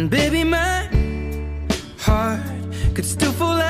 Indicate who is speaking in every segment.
Speaker 1: And baby, my heart could still fall out.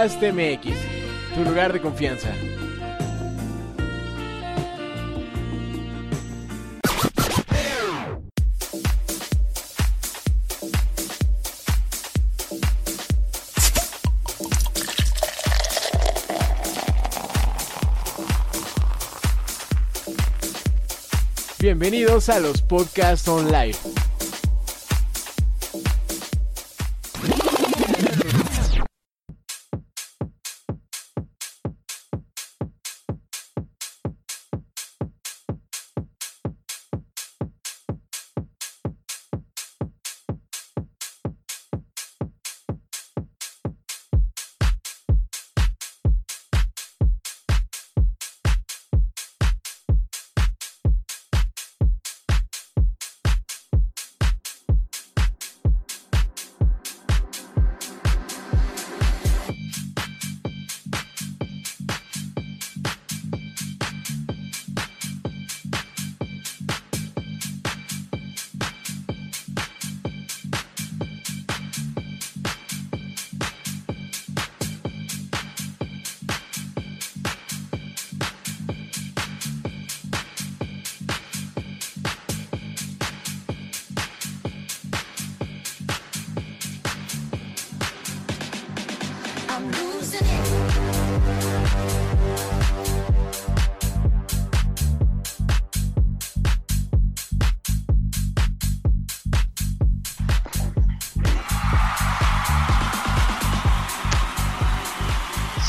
Speaker 2: Podcast MX, tu lugar de confianza. Bienvenidos a los Podcast Online.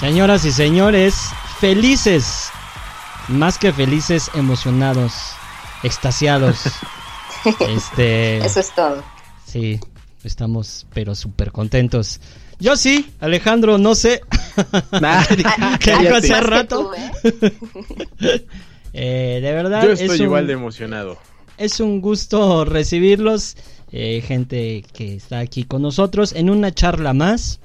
Speaker 3: Señoras y señores, felices, más que felices, emocionados, extasiados. este,
Speaker 4: Eso es todo.
Speaker 3: sí, estamos pero súper contentos. Yo sí, Alejandro, no sé. ¿Qué dijo hace rato?
Speaker 4: tú, ¿eh?
Speaker 3: Eh, de verdad,
Speaker 2: Yo
Speaker 3: es
Speaker 2: estoy
Speaker 3: un-
Speaker 2: igual de emocionado.
Speaker 3: es un gusto recibirlos, eh, gente que está aquí con nosotros en una charla más.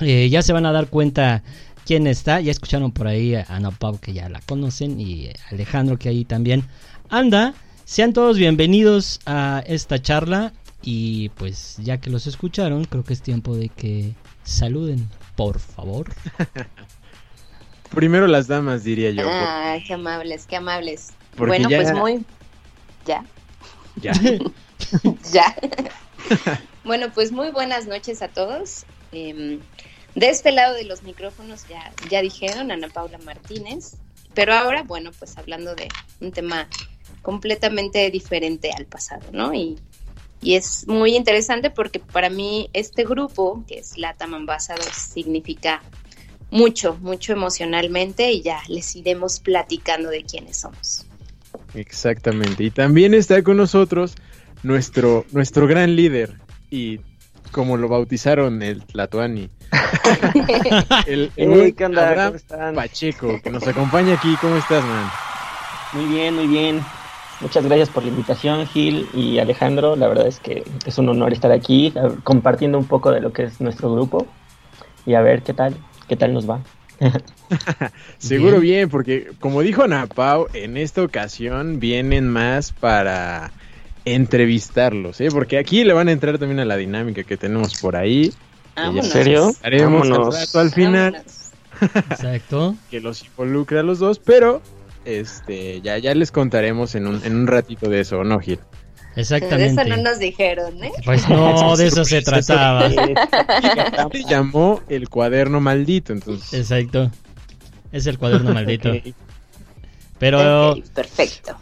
Speaker 3: Eh, ya se van a dar cuenta quién está. Ya escucharon por ahí a Ana Pau que ya la conocen y Alejandro que ahí también anda. Sean todos bienvenidos a esta charla y pues ya que los escucharon creo que es tiempo de que saluden, por favor.
Speaker 2: Primero las damas, diría yo.
Speaker 4: Ah, qué amables, qué amables.
Speaker 2: Porque
Speaker 4: bueno,
Speaker 2: ya-
Speaker 4: pues muy. Ya,
Speaker 2: Ya.
Speaker 4: ya. bueno, pues muy buenas noches a todos. Em, de este lado de los micrófonos ya, ya dijeron Ana Paula Martínez. Pero ahora, bueno, pues hablando de un tema completamente diferente al pasado, ¿no? Y, y es muy interesante porque para mí este grupo, que es Latam Ambassadors, significa mucho, mucho emocionalmente y ya les iremos platicando de quiénes somos.
Speaker 2: Exactamente. Y también está con nosotros nuestro, nuestro gran líder. Y como lo bautizaron el Tlatoani. el el
Speaker 5: Hey,
Speaker 2: buen
Speaker 5: ¿qué onda?
Speaker 2: Abraham
Speaker 5: ¿Cómo están?
Speaker 2: Pacheco, que nos acompaña aquí. ¿Cómo estás, man?
Speaker 5: Muy bien, muy bien. Muchas gracias por la invitación, Gil y Alejandro. La verdad es que es un honor estar aquí compartiendo un poco de lo que es nuestro grupo y a ver qué tal, qué tal nos va.
Speaker 2: Seguro
Speaker 3: Bien.
Speaker 2: bien. porque como dijo Ana Pau, en esta ocasión vienen más para entrevistarlos, ¿eh? Porque aquí le van a entrar también a la dinámica que tenemos por ahí.
Speaker 5: ¿En serio?
Speaker 2: Haremos al rato al final.
Speaker 3: Exacto.
Speaker 2: que los involucra a los dos, pero este ya ya les contaremos en un, en un ratito de eso, ¿no, Gil?
Speaker 4: De eso
Speaker 3: Exactamente.
Speaker 4: no nos dijeron, ¿eh?
Speaker 3: Pues no, de eso se trataba.
Speaker 2: Se llamó el cuaderno maldito, entonces.
Speaker 3: Exacto. Es el cuaderno maldito. Pero
Speaker 4: perfecto.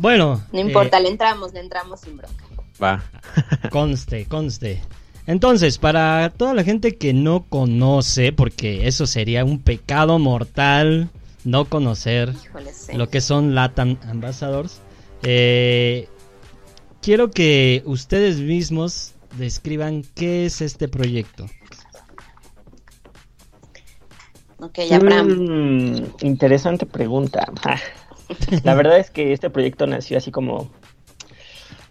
Speaker 3: Bueno,
Speaker 4: No importa, le entramos, le entramos sin bronca.
Speaker 2: Va.
Speaker 3: eh, conste, conste. Entonces, para toda la gente que no conoce, porque eso sería un pecado mortal no conocer
Speaker 4: Híjole, sí.
Speaker 3: lo que son Latam Ambassadors, eh, quiero que ustedes mismos describan qué es este proyecto.
Speaker 4: Ok, Abraham.
Speaker 5: Mm, interesante pregunta. La verdad es que este proyecto nació así como,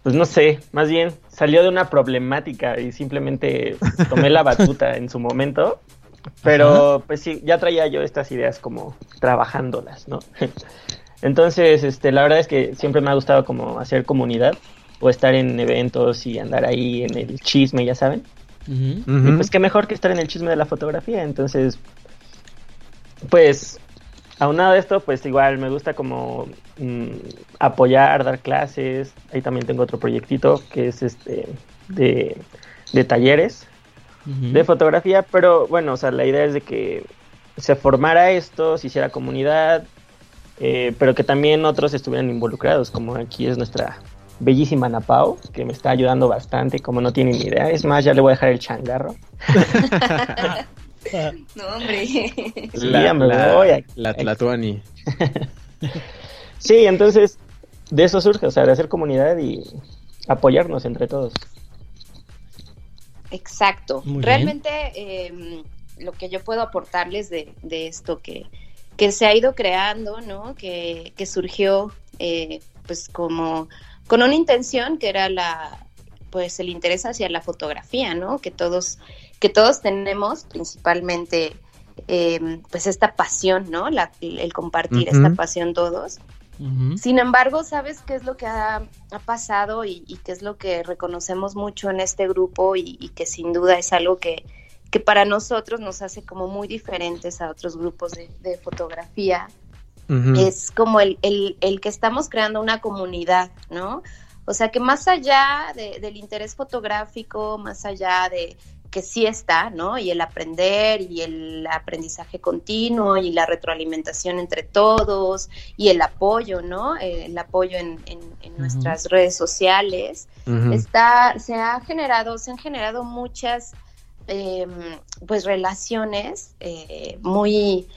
Speaker 5: pues no sé, más bien salió de una problemática y simplemente tomé la batuta en su momento. Pero pues sí, ya traía yo estas ideas como trabajándolas, ¿no? Entonces, este, la verdad es que siempre me ha gustado como hacer comunidad o estar en eventos y andar ahí en el chisme, ya saben. Y pues qué mejor que estar en el chisme de la fotografía. Entonces, pues, aunado a esto, pues igual me gusta como mm, apoyar, dar clases. Ahí también tengo otro proyectito que es este de, de talleres de fotografía. Pero bueno, o sea, la idea es de que se formara esto, se hiciera comunidad, eh, pero que también otros estuvieran involucrados, como aquí es nuestra bellísima Napao, que me está ayudando bastante, como no tienen ni idea. Es más, ya le voy a dejar el changarro.
Speaker 4: No, hombre.
Speaker 5: Sí,
Speaker 2: La,
Speaker 5: ya me
Speaker 2: la-
Speaker 5: voy a-
Speaker 2: la Tlatuani.
Speaker 5: Sí, entonces de eso surge, o sea, de hacer comunidad y apoyarnos entre todos.
Speaker 4: Exacto.
Speaker 3: Muy.
Speaker 4: Realmente eh, lo que yo puedo aportarles de, de esto que, que se ha ido creando, ¿no? Que, que surgió eh, pues como con una intención que era la pues el interés hacia la fotografía, ¿no? Que todos que todos tenemos principalmente eh, pues esta pasión, ¿no? La- el compartir esta pasión todos. Sin embargo, ¿sabes qué es lo que ha, ha pasado y, y qué es lo que reconocemos mucho en este grupo y, y que sin duda es algo que, que para nosotros nos hace como muy diferentes a otros grupos de, de fotografía? Es como el, el, el que estamos creando una comunidad, ¿no? O sea que más allá de- del interés fotográfico, más allá de que sí está, ¿no? Y el aprender y el aprendizaje continuo y la retroalimentación entre todos y el apoyo, ¿no? Eh, el apoyo en, en- en
Speaker 3: Ujú.
Speaker 4: nuestras redes sociales. Está, se ha generado, se han generado muchas eh, pues relaciones eh, muy,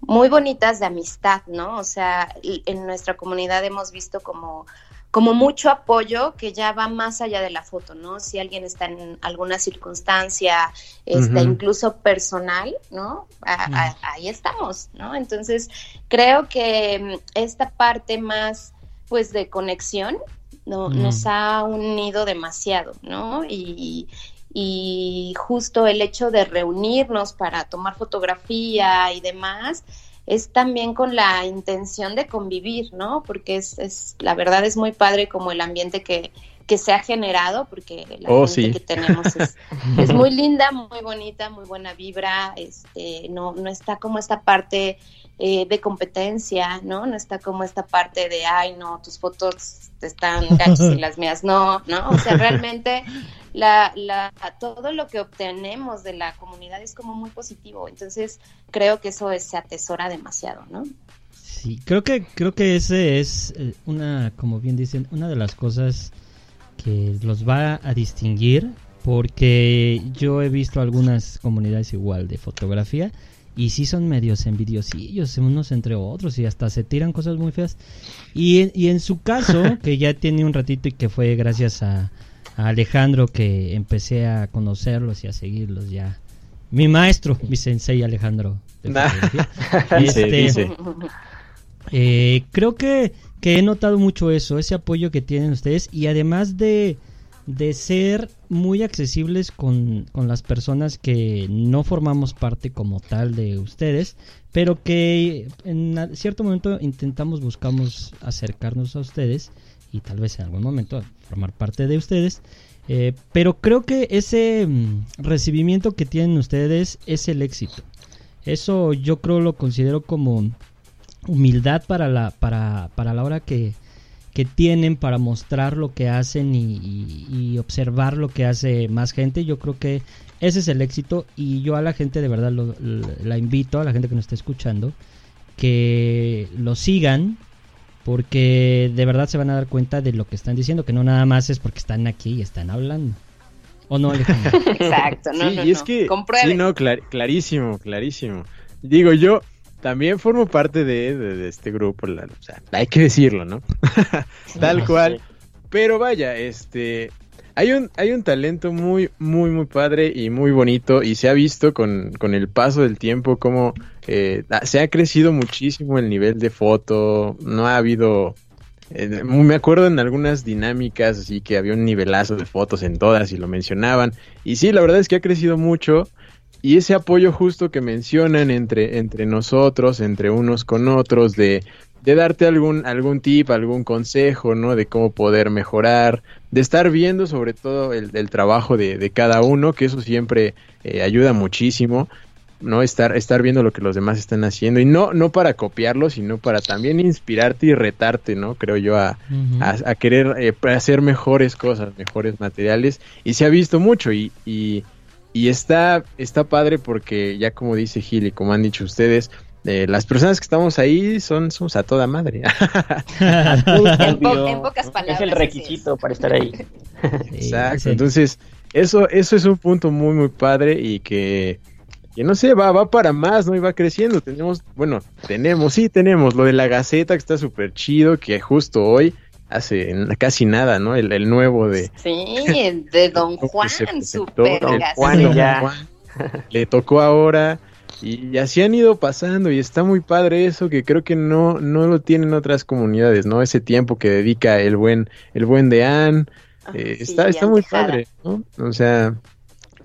Speaker 4: muy bonitas de amistad, ¿no? O sea, en nuestra comunidad hemos visto como, como mucho apoyo que ya va más allá de la foto, ¿no? Si alguien está en alguna circunstancia,
Speaker 2: Ujú.
Speaker 4: incluso personal, ¿no? A- a- ahí estamos, ¿no? Entonces, creo que mm, esta parte más, pues, de conexión, no, nos ha unido demasiado, ¿no? Y, y justo el hecho de reunirnos para tomar fotografía y demás es también con la intención de convivir, ¿no? Porque es, es la verdad es muy padre como el ambiente que, que se ha generado, porque la
Speaker 2: Oh,
Speaker 4: gente
Speaker 2: sí.
Speaker 4: que tenemos es, es muy linda, muy bonita, muy buena vibra, este, no, no está como esta parte eh, de competencia, ¿no? No está como esta parte de, ay, no, tus fotos están gachas y las mías no, ¿no? O sea, realmente la, la, todo lo que obtenemos de la comunidad es como muy positivo, entonces creo que eso es- se atesora demasiado, ¿no?
Speaker 3: Sí, creo que creo que ese es eh, una, como bien dicen, una de las cosas que los va a distinguir, porque yo he visto algunas comunidades igual de fotografía y sí son medios envidiosillos unos entre otros y hasta se tiran cosas muy feas. Y, en- y en su caso, que ya tiene un ratito y que fue gracias a, a Alejandro que empecé a conocerlos y a seguirlos ya. Mi maestro, mi sensei Alejandro. Este,
Speaker 2: dice.
Speaker 3: eh, creo que, que he notado mucho eso, ese apoyo que tienen ustedes y además de, de ser muy accesibles con, con las personas que no formamos parte como tal de ustedes, pero que en cierto momento intentamos, buscamos acercarnos a ustedes y tal vez en algún momento formar parte de ustedes. eh, pero creo que ese mm, recibimiento que tienen ustedes es el éxito. Eso yo creo lo considero como humildad para la, para, para la hora que, que tienen para mostrar lo que hacen y, observar lo que hace más gente. Yo creo que ese es el éxito y yo a la gente de verdad lo- la invito, a la gente que nos está escuchando, que lo sigan porque de verdad se van a dar cuenta de lo que están diciendo, que no nada más es porque están aquí y están hablando. ¿O no, Alejandro?
Speaker 4: Exacto, no,
Speaker 2: sí,
Speaker 4: no,
Speaker 2: y es
Speaker 4: no.
Speaker 2: que
Speaker 4: Comprueben.
Speaker 2: sí, no, clar- clarísimo, clarísimo. Digo, yo también formo parte de, de- de este grupo, la- o sea, hay que decirlo, ¿no? Tal cual. Pero vaya, este, hay un, hay un talento muy, muy, muy padre y muy bonito y se ha visto con, con el paso del tiempo como eh, se ha crecido muchísimo el nivel de foto, no ha habido... me acuerdo en algunas dinámicas así que había un nivelazo de fotos en todas y lo mencionaban y sí, la verdad es que ha crecido mucho y ese apoyo justo que mencionan entre, entre nosotros, entre unos con otros, de, de darte algún, algún tip, algún consejo, ¿no? De cómo poder mejorar, de estar viendo sobre todo el, el trabajo de, de cada uno, que eso siempre eh, ayuda muchísimo. ¿No? Estar, estar viendo lo que los demás están haciendo y no, no para copiarlo, sino para también inspirarte y retarte, ¿no? Creo yo a, a, a querer eh, hacer mejores cosas, mejores materiales y se ha visto mucho y, y, y está, está padre porque ya como dice Gil y como han dicho ustedes, eh, las personas que estamos ahí son somos a toda madre.
Speaker 4: En, po-
Speaker 5: Obvio.
Speaker 4: en pocas palabras.
Speaker 5: Es el requisito para estar ahí.
Speaker 2: Exacto.
Speaker 3: Sí.
Speaker 2: Entonces, eso, eso es un punto muy, muy padre y que, que no sé, va, va para más, ¿no? Y va creciendo. Tenemos, bueno, tenemos, sí, tenemos lo de la Gaceta que está súper chido, que justo hoy, hace casi nada, ¿no? El, el nuevo de...
Speaker 4: Sí, el de Don Juan, gaceta.
Speaker 5: Juan
Speaker 2: Don
Speaker 5: ya.
Speaker 2: Juan, le tocó ahora. Y así han ido pasando y está muy padre eso que creo que no, no lo tienen otras comunidades, ¿no? Ese tiempo que dedica el buen, el buen Dean,
Speaker 4: Ah,
Speaker 2: eh,
Speaker 4: sí,
Speaker 2: está, está muy padre, ¿no? O sea,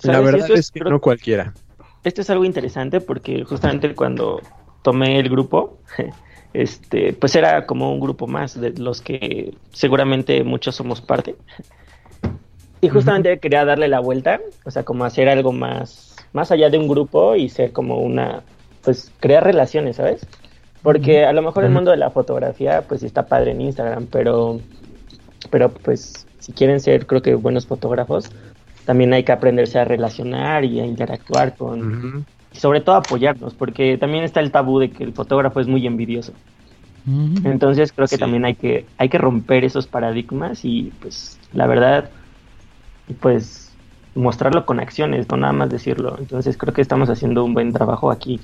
Speaker 2: la verdad
Speaker 5: es-
Speaker 2: es que
Speaker 5: creo-
Speaker 2: no cualquiera.
Speaker 5: Esto es algo interesante porque justamente cuando tomé el grupo, este, pues era como un grupo más de los que seguramente muchos somos parte. Y justamente quería darle la vuelta, o sea, como hacer algo más, más allá de un grupo y ser como una, pues crear relaciones, ¿sabes? Porque a lo mejor el mundo de la fotografía, pues está padre en Instagram, pero, pero pues si quieren ser, creo que buenos fotógrafos, también hay que aprenderse a relacionar y a interactuar con, y sobre todo apoyarnos, porque también está el tabú de que el fotógrafo es muy envidioso. Entonces creo que
Speaker 2: Sí.
Speaker 5: también hay que, hay que romper esos paradigmas y pues la verdad, pues mostrarlo con acciones, no nada más decirlo. Entonces creo que estamos haciendo un buen trabajo aquí,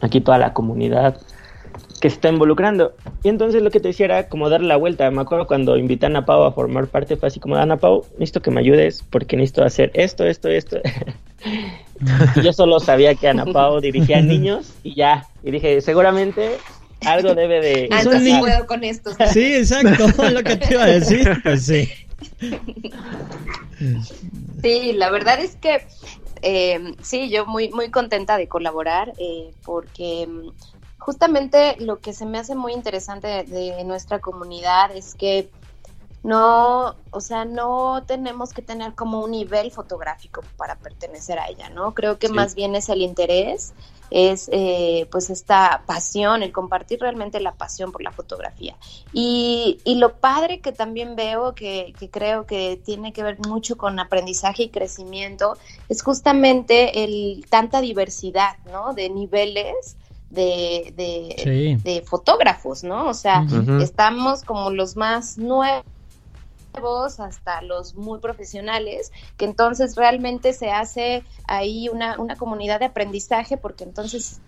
Speaker 5: aquí toda la comunidad que se está involucrando. Y entonces lo que te decía era como darle la vuelta. Me acuerdo cuando invitan a Pau a formar parte, fue así como, Ana Pau, necesito que me ayudes porque necesito hacer esto, esto, esto. y yo solo sabía que Ana Pau dirigía a niños y ya. Y dije, seguramente algo debe de...
Speaker 4: Ah, entonces puedo con estos.
Speaker 3: Sí, exacto, lo que te iba a decir, pues sí.
Speaker 4: Sí, la verdad es que eh, sí, yo muy, muy contenta de colaborar eh, porque justamente lo que se me hace muy interesante de, de nuestra comunidad es que no, o sea, no tenemos que tener como un nivel fotográfico para pertenecer a ella, ¿no? Creo que
Speaker 2: Sí.
Speaker 4: más bien es el interés, es eh, pues esta pasión, el compartir realmente la pasión por la fotografía. Y, y lo padre que también veo, que, que creo que tiene que ver mucho con aprendizaje y crecimiento, es justamente el tanta diversidad, ¿no? De niveles de, de,
Speaker 3: Sí.
Speaker 4: de fotógrafos, ¿no? O sea, estamos como los más nuevos hasta los muy profesionales, que entonces realmente se hace ahí una, una comunidad de aprendizaje, porque entonces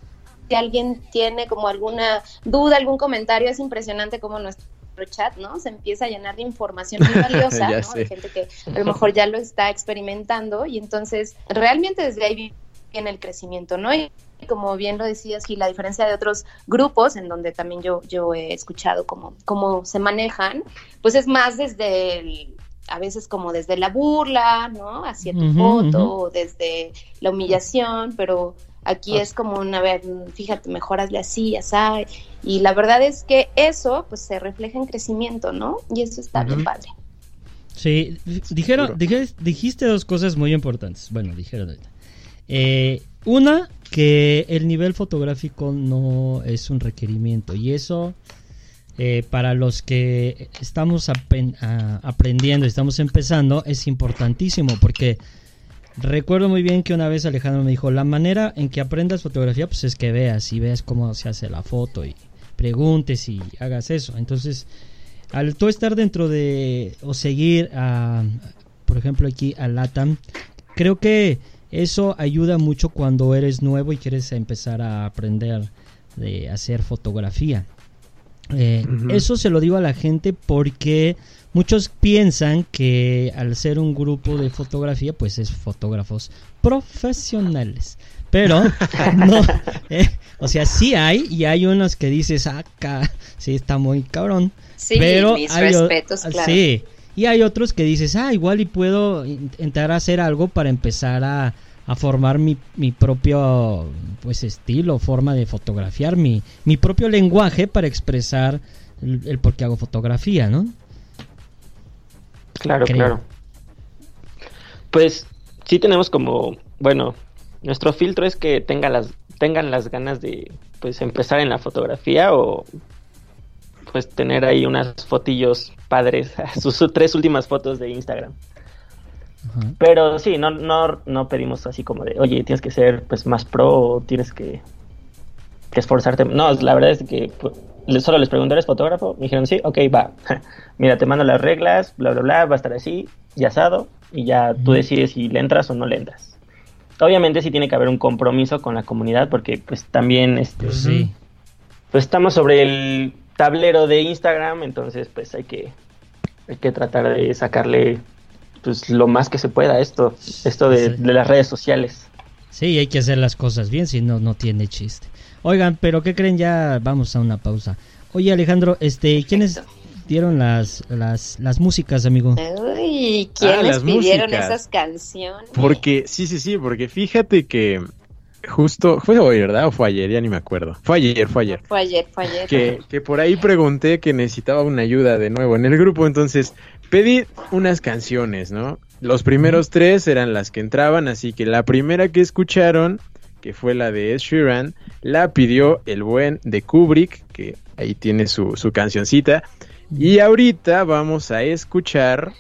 Speaker 4: si alguien tiene como alguna duda, algún comentario, es impresionante como nuestro chat, ¿no? Se empieza a llenar de información muy valiosa, ¿no?
Speaker 2: sé.
Speaker 4: De gente que a lo mejor ya lo está experimentando y entonces realmente desde ahí viene el crecimiento, ¿no? Y como bien lo decías, y la diferencia de otros grupos en donde también yo, yo he escuchado cómo, cómo se manejan, pues es más desde el, a veces como desde la burla, ¿no? Hacia tu
Speaker 3: Ujú,
Speaker 4: foto, o desde la humillación, pero aquí es como una vez, fíjate, mejor hazle así, así, y la verdad es que eso pues se refleja en crecimiento, ¿no? Y eso está bien padre.
Speaker 3: Sí, dijeron, dijiste dos cosas muy importantes. Bueno, dijeron ahorita. Eh, una, que el nivel fotográfico no es un requerimiento. Y eso, eh, para los que estamos aprendiendo, estamos empezando, es importantísimo. Porque recuerdo muy bien que una vez Alejandro me dijo, la manera en que aprendas fotografía, pues es que veas y veas cómo se hace la foto y preguntes y hagas eso. Entonces, al tú estar dentro de o seguir a, por ejemplo aquí a Latam, creo que eso ayuda mucho cuando eres nuevo y quieres empezar a aprender de hacer fotografía. Eh. Eso se lo digo a la gente porque muchos piensan que al ser un grupo de fotografía, pues es fotógrafos profesionales. Pero no, eh, o sea, sí hay y hay unos que dices, acá, sí está muy cabrón.
Speaker 4: Sí,
Speaker 3: pero
Speaker 4: mis
Speaker 3: hay
Speaker 4: respetos, claro.
Speaker 3: Sí, y hay otros que dices, ah, igual y puedo in- intentar hacer algo para empezar a, a formar mi, mi propio pues estilo, forma de fotografiar, mi, mi propio lenguaje para expresar el, el por qué hago fotografía, ¿no?
Speaker 5: Claro,
Speaker 3: Creo.
Speaker 5: claro. Pues sí tenemos como, bueno, nuestro filtro es que tenga las, tengan las ganas de pues empezar en la fotografía o pues tener ahí unas fotillos padres, sus tres últimas fotos de Instagram. Pero sí, no, no, no pedimos así como de, oye, tienes que ser pues más pro o tienes que, que esforzarte. No, la verdad es que pues, solo les pregunté, ¿eres fotógrafo? Me dijeron, sí, ok, va. Mira, te mando las reglas, bla, bla, bla, va a estar así, y asado, y ya tú decides si le entras o no le entras. Obviamente sí tiene que haber un compromiso con la comunidad porque pues también este,
Speaker 3: Pues sí.
Speaker 5: pues estamos sobre el tablero de Instagram, entonces pues hay que hay que tratar de sacarle pues lo más que se pueda a esto, esto de,
Speaker 3: Sí.
Speaker 5: de las redes sociales.
Speaker 3: Sí, hay que hacer las cosas bien, si no, no tiene chiste. Oigan, pero ¿qué creen? Ya vamos a una pausa. Oye, Alejandro, este, ¿quiénes dieron las, las, las músicas, amigo?
Speaker 4: Uy,
Speaker 1: Ah,
Speaker 4: ¿quiénes pidieron
Speaker 1: músicas.
Speaker 4: esas canciones?
Speaker 1: Porque, sí, sí, sí, porque fíjate que justo, fue hoy, ¿verdad? O fue ayer, ya ni me acuerdo. Fue ayer, fue ayer.
Speaker 4: Fue ayer, fue ayer.
Speaker 1: Que, que por ahí pregunté que necesitaba una ayuda de nuevo en el grupo, entonces pedí unas canciones, ¿no? Los primeros tres eran las que entraban, así que la primera que escucharon, que fue la de Ed Sheeran, la pidió el buen de Kubrick, que ahí tiene su, su cancioncita. Y ahorita vamos a escuchar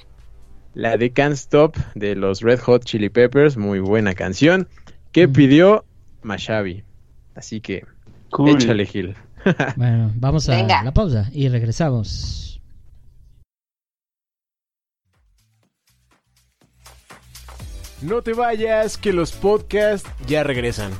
Speaker 1: la de Can't Stop de los Red Hot Chili Peppers, muy buena canción, que pidió Mashavi. Así que échale Gil.
Speaker 3: Bueno, vamos a
Speaker 4: Venga.
Speaker 3: la pausa y regresamos.
Speaker 1: No te vayas, que los podcasts ya regresan.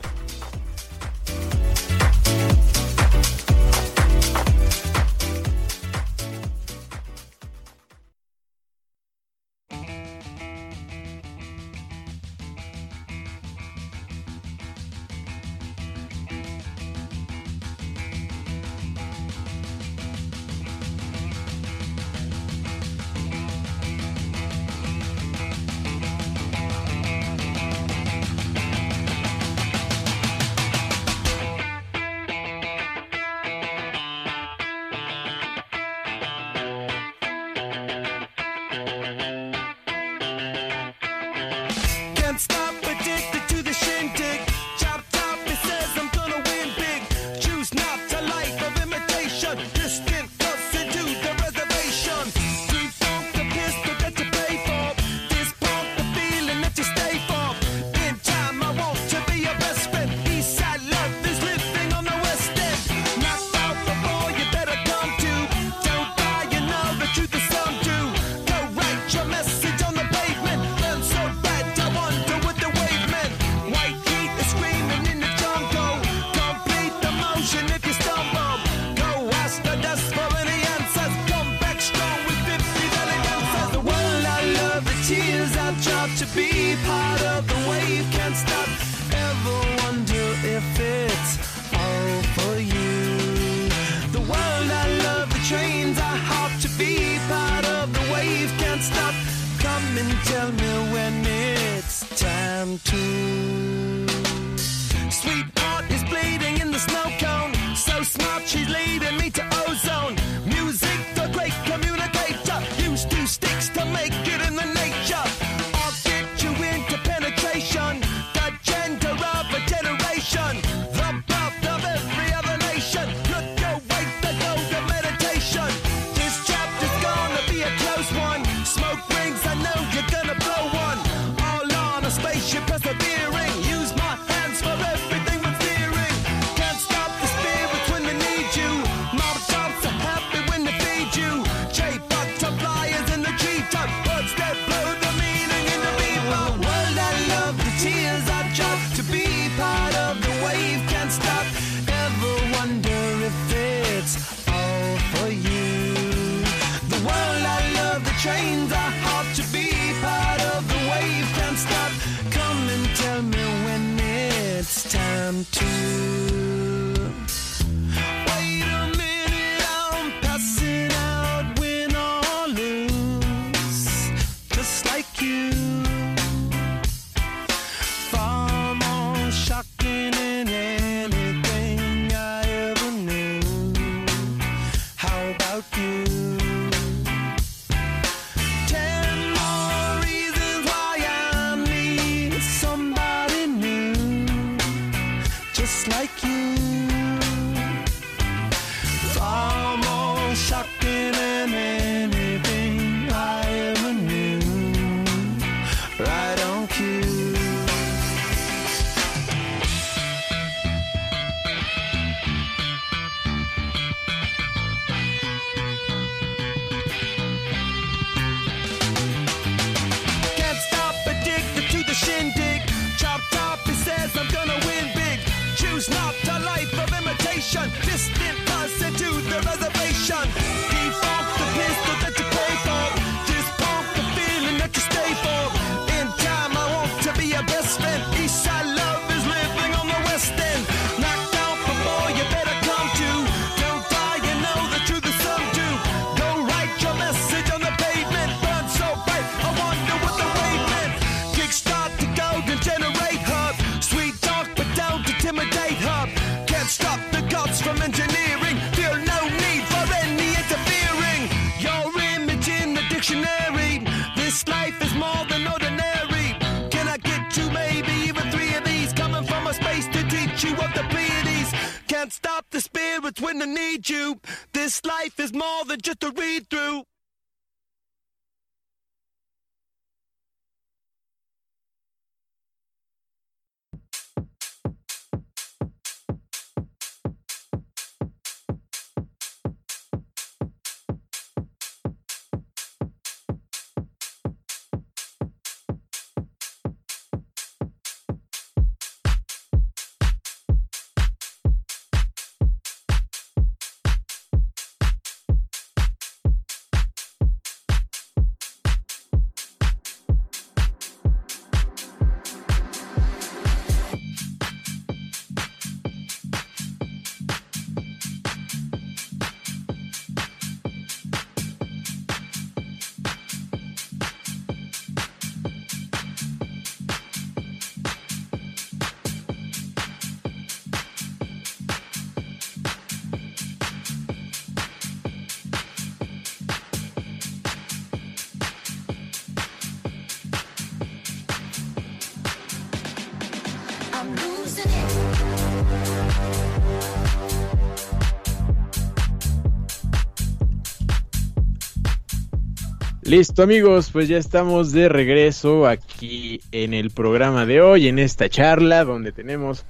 Speaker 2: Listo amigos, pues ya estamos de regreso aquí en el programa de hoy, en esta charla donde tenemos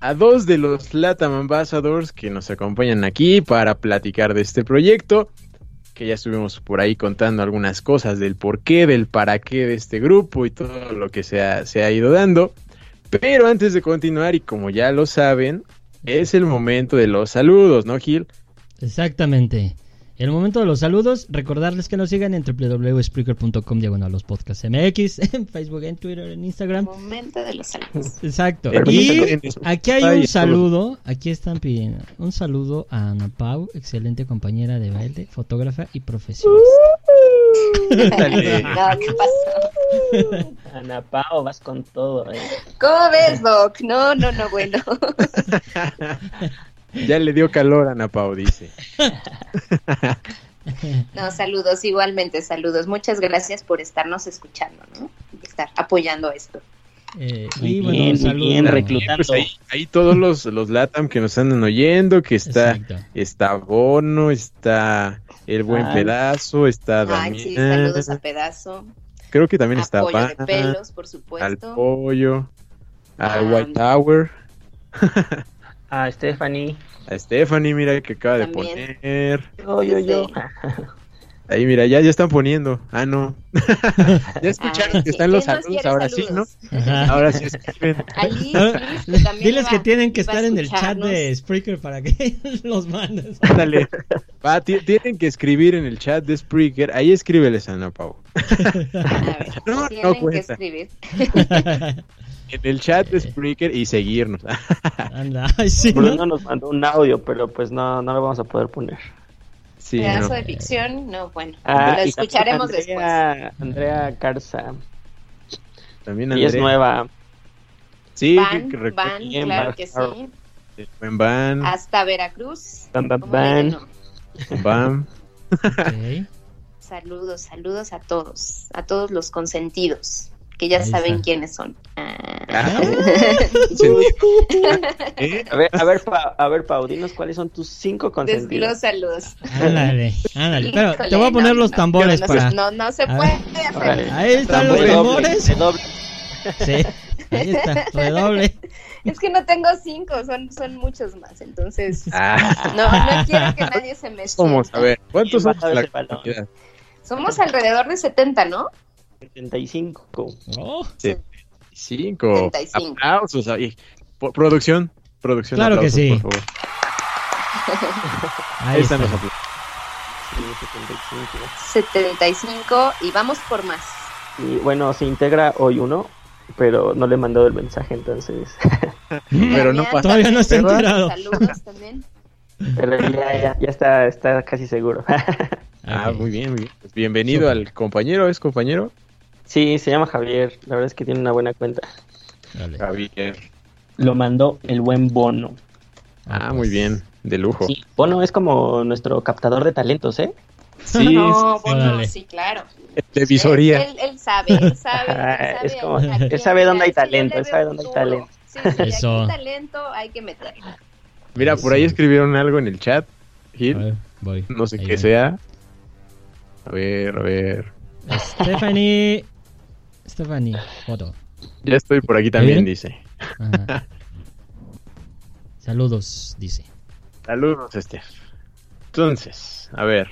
Speaker 2: a dos de los Latam Ambassadors que nos acompañan aquí para platicar de este proyecto, que ya estuvimos por ahí contando algunas cosas del porqué, del para qué de este grupo y todo lo que se ha, se ha ido dando. Pero antes de continuar, y como ya lo saben, es el momento de los saludos, ¿no, Gil?
Speaker 3: Exactamente. El momento de los saludos, recordarles que nos sigan en www.spreaker.com diagonal los podcasts MX, en Facebook, en Twitter, en Instagram.
Speaker 4: Momento de los saludos.
Speaker 3: Exacto. Y
Speaker 2: en
Speaker 3: aquí hay un saludo, aquí están pidiendo un saludo a Ana Pau, excelente compañera de baile, fotógrafa y profesionista.
Speaker 2: Dale.
Speaker 4: No, ¿qué pasó?
Speaker 5: Ana Pao, vas con todo, eh.
Speaker 4: ¿Cómo ves, Doc? No, no, no, bueno.
Speaker 2: Ya le dio calor a Ana Pau, dice.
Speaker 4: No, saludos, igualmente, saludos. Muchas gracias por estarnos escuchando, ¿no? Estar apoyando esto.
Speaker 3: Eh,
Speaker 5: Muy
Speaker 3: y bueno,
Speaker 5: bien, bien, reclutando.
Speaker 2: pues ahí, ahí todos los, los Latam que nos andan oyendo, que está,
Speaker 3: Exacto.
Speaker 2: está Bono, está El Buen
Speaker 5: Ay.
Speaker 2: Pedazo, está
Speaker 4: Ay, sí,
Speaker 2: Damián,
Speaker 4: saludos a pedazo.
Speaker 2: creo que también está
Speaker 4: Apoyo de pelos, por
Speaker 2: al
Speaker 4: supuesto.
Speaker 2: Pollo, al
Speaker 4: Ah.
Speaker 2: White Tower,
Speaker 5: A Stephanie.
Speaker 2: a Stephanie, mira que acaba de
Speaker 4: También.
Speaker 2: poner.
Speaker 5: Yo, yo, yo.
Speaker 2: Ahí, mira, ya, ya están poniendo. Ah, no. ya escucharon
Speaker 4: Ay,
Speaker 2: que
Speaker 4: sí.
Speaker 2: están los
Speaker 4: ¿Quién nos
Speaker 2: saludos, ahora sí, ¿no?
Speaker 3: Ajá.
Speaker 2: Ahora sí escriben.
Speaker 3: Ah,
Speaker 4: Liz, que también
Speaker 3: Diles
Speaker 4: iba-
Speaker 3: que tienen que estar en el chat de Spreaker para que los mandes.
Speaker 2: Ándale. Va, ti- tienen que escribir en el chat de Spreaker. Ahí escríbeles a Ana Pau.
Speaker 4: A ver,
Speaker 2: No, no
Speaker 4: tienen que escribir.
Speaker 2: En el chat de Spreaker y seguirnos.
Speaker 3: Anda, sí, ¿no?
Speaker 5: Bruno nos mandó un audio, pero pues no, no lo vamos a poder poner.
Speaker 2: Sí,
Speaker 4: Pedazo
Speaker 2: no.
Speaker 4: de ficción, no, bueno,
Speaker 5: Ah,
Speaker 4: lo
Speaker 5: y
Speaker 4: escucharemos
Speaker 5: también
Speaker 4: después.
Speaker 5: Andrea, Andrea Carza.
Speaker 2: También
Speaker 5: Ella es
Speaker 2: Andrea.
Speaker 5: nueva.
Speaker 2: Sí,
Speaker 4: Van, van, claro
Speaker 5: van.
Speaker 4: que sí.
Speaker 2: buen Van,
Speaker 4: Hasta Veracruz.
Speaker 5: Bam, bam,
Speaker 4: ¿Cómo
Speaker 5: bam.
Speaker 4: de que no?
Speaker 2: Bam.
Speaker 3: Ok.
Speaker 4: Saludos, saludos a todos, a todos los consentidos, que ya
Speaker 3: Ahí
Speaker 4: saben
Speaker 3: está.
Speaker 4: quiénes son. Ah.
Speaker 2: Ah, sentido. ¿Eh?
Speaker 5: A ver, a ver, Pa- a ver, Pau, dinos cuáles son tus cinco consentidos.
Speaker 4: Desglósalos.
Speaker 3: Ándale, ándale. Pero
Speaker 4: Híjole,
Speaker 3: te voy a poner
Speaker 4: no,
Speaker 3: los tambores
Speaker 4: no,
Speaker 3: para.
Speaker 4: No, no se puede hacer.
Speaker 3: Ahí están los tambores. Sí, ahí está, redoble.
Speaker 4: Es que no tengo cinco, son, son muchos más, entonces
Speaker 2: Ah,
Speaker 4: no, no quiero que nadie se me
Speaker 2: somos, a ver, ¿cuántos
Speaker 5: ¿Quién
Speaker 2: somos la?
Speaker 4: Somos alrededor de 70, ¿no?
Speaker 5: 75.
Speaker 3: Oh,
Speaker 2: Cinco.
Speaker 4: 75.
Speaker 2: Aplausos. ahí. Producción, producción.
Speaker 3: Claro que
Speaker 2: aplausos,
Speaker 3: sí.
Speaker 2: por favor.
Speaker 3: Ahí
Speaker 2: Están
Speaker 3: está.
Speaker 2: los aplausos.
Speaker 5: Sí, 75.
Speaker 4: 75 y vamos por más.
Speaker 5: Y bueno, se integra hoy uno, pero no le he mandado el mensaje, entonces.
Speaker 2: Pero no pasa.
Speaker 3: Todavía no está
Speaker 2: ¿verdad?
Speaker 3: enterado.
Speaker 4: Saludos también.
Speaker 5: pero ya, ya, ya está, está casi seguro.
Speaker 2: Ah, muy bien, muy bien. Pues bienvenido
Speaker 3: Súper.
Speaker 2: al compañero, ¿es compañero?
Speaker 5: Sí, se llama Javier. La verdad es que tiene una buena cuenta.
Speaker 3: Dale.
Speaker 2: Javier.
Speaker 5: Lo mandó el buen Bono.
Speaker 2: Ah,
Speaker 3: pues.
Speaker 2: muy bien, de lujo.
Speaker 5: Sí, Bono es como nuestro captador de talentos, ¿eh?
Speaker 2: Sí,
Speaker 4: no,
Speaker 3: órale.
Speaker 4: sí, claro.
Speaker 2: de visoría.
Speaker 4: Él, él sabe, él sabe. Él sabe
Speaker 5: es como- él sabe dónde hay talento,
Speaker 4: le
Speaker 5: él sabe dónde hay talento.
Speaker 4: Sí, sí, aquí hay talento, hay que meterlo.
Speaker 2: Mira, por ahí
Speaker 3: Sí.
Speaker 2: escribieron algo en el chat.
Speaker 3: A
Speaker 2: Gil,
Speaker 3: ver, voy.
Speaker 2: no sé
Speaker 3: Ahí
Speaker 2: qué
Speaker 3: voy.
Speaker 2: sea. A ver, a ver.
Speaker 3: Stephanie. Stephanie, foto.
Speaker 2: Ya estoy por aquí también,
Speaker 3: bien?
Speaker 2: dice.
Speaker 3: Ajá. Saludos, dice.
Speaker 2: Saludos, Steph. Entonces, a ver.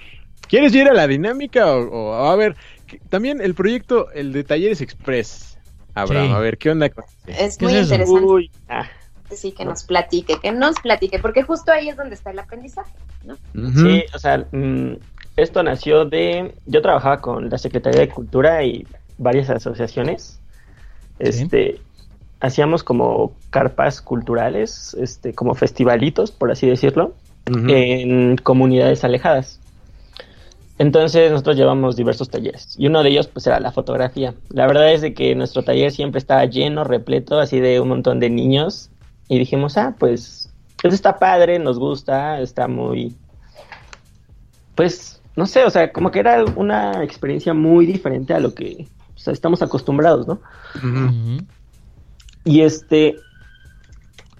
Speaker 2: ¿Quieres ir a la dinámica o, o- a ver? que- También el proyecto, el de Talleres Express. Abraham,
Speaker 3: Sí.
Speaker 2: a ver, ¿qué onda con este?
Speaker 4: Es
Speaker 3: ¿Qué
Speaker 4: muy
Speaker 3: es
Speaker 4: interesante.
Speaker 5: Uy, ah,
Speaker 4: Sí, que nos platique, que nos platique, porque justo ahí es donde está el aprendizaje, ¿no?
Speaker 5: Sí, o sea, mm, esto nació de... Yo trabajaba con la Secretaría de Cultura y varias asociaciones. Este, hacíamos como carpas culturales, este, como festivalitos, por así decirlo, en comunidades alejadas. Entonces nosotros llevamos diversos talleres y uno de ellos pues era la fotografía. La verdad es de que nuestro taller siempre estaba lleno, repleto, así de un montón de niños y dijimos, ah, pues eso está padre, nos gusta, está muy, pues, no sé, o sea, como que era una experiencia muy diferente a lo que o sea, estamos acostumbrados, ¿no? Y este,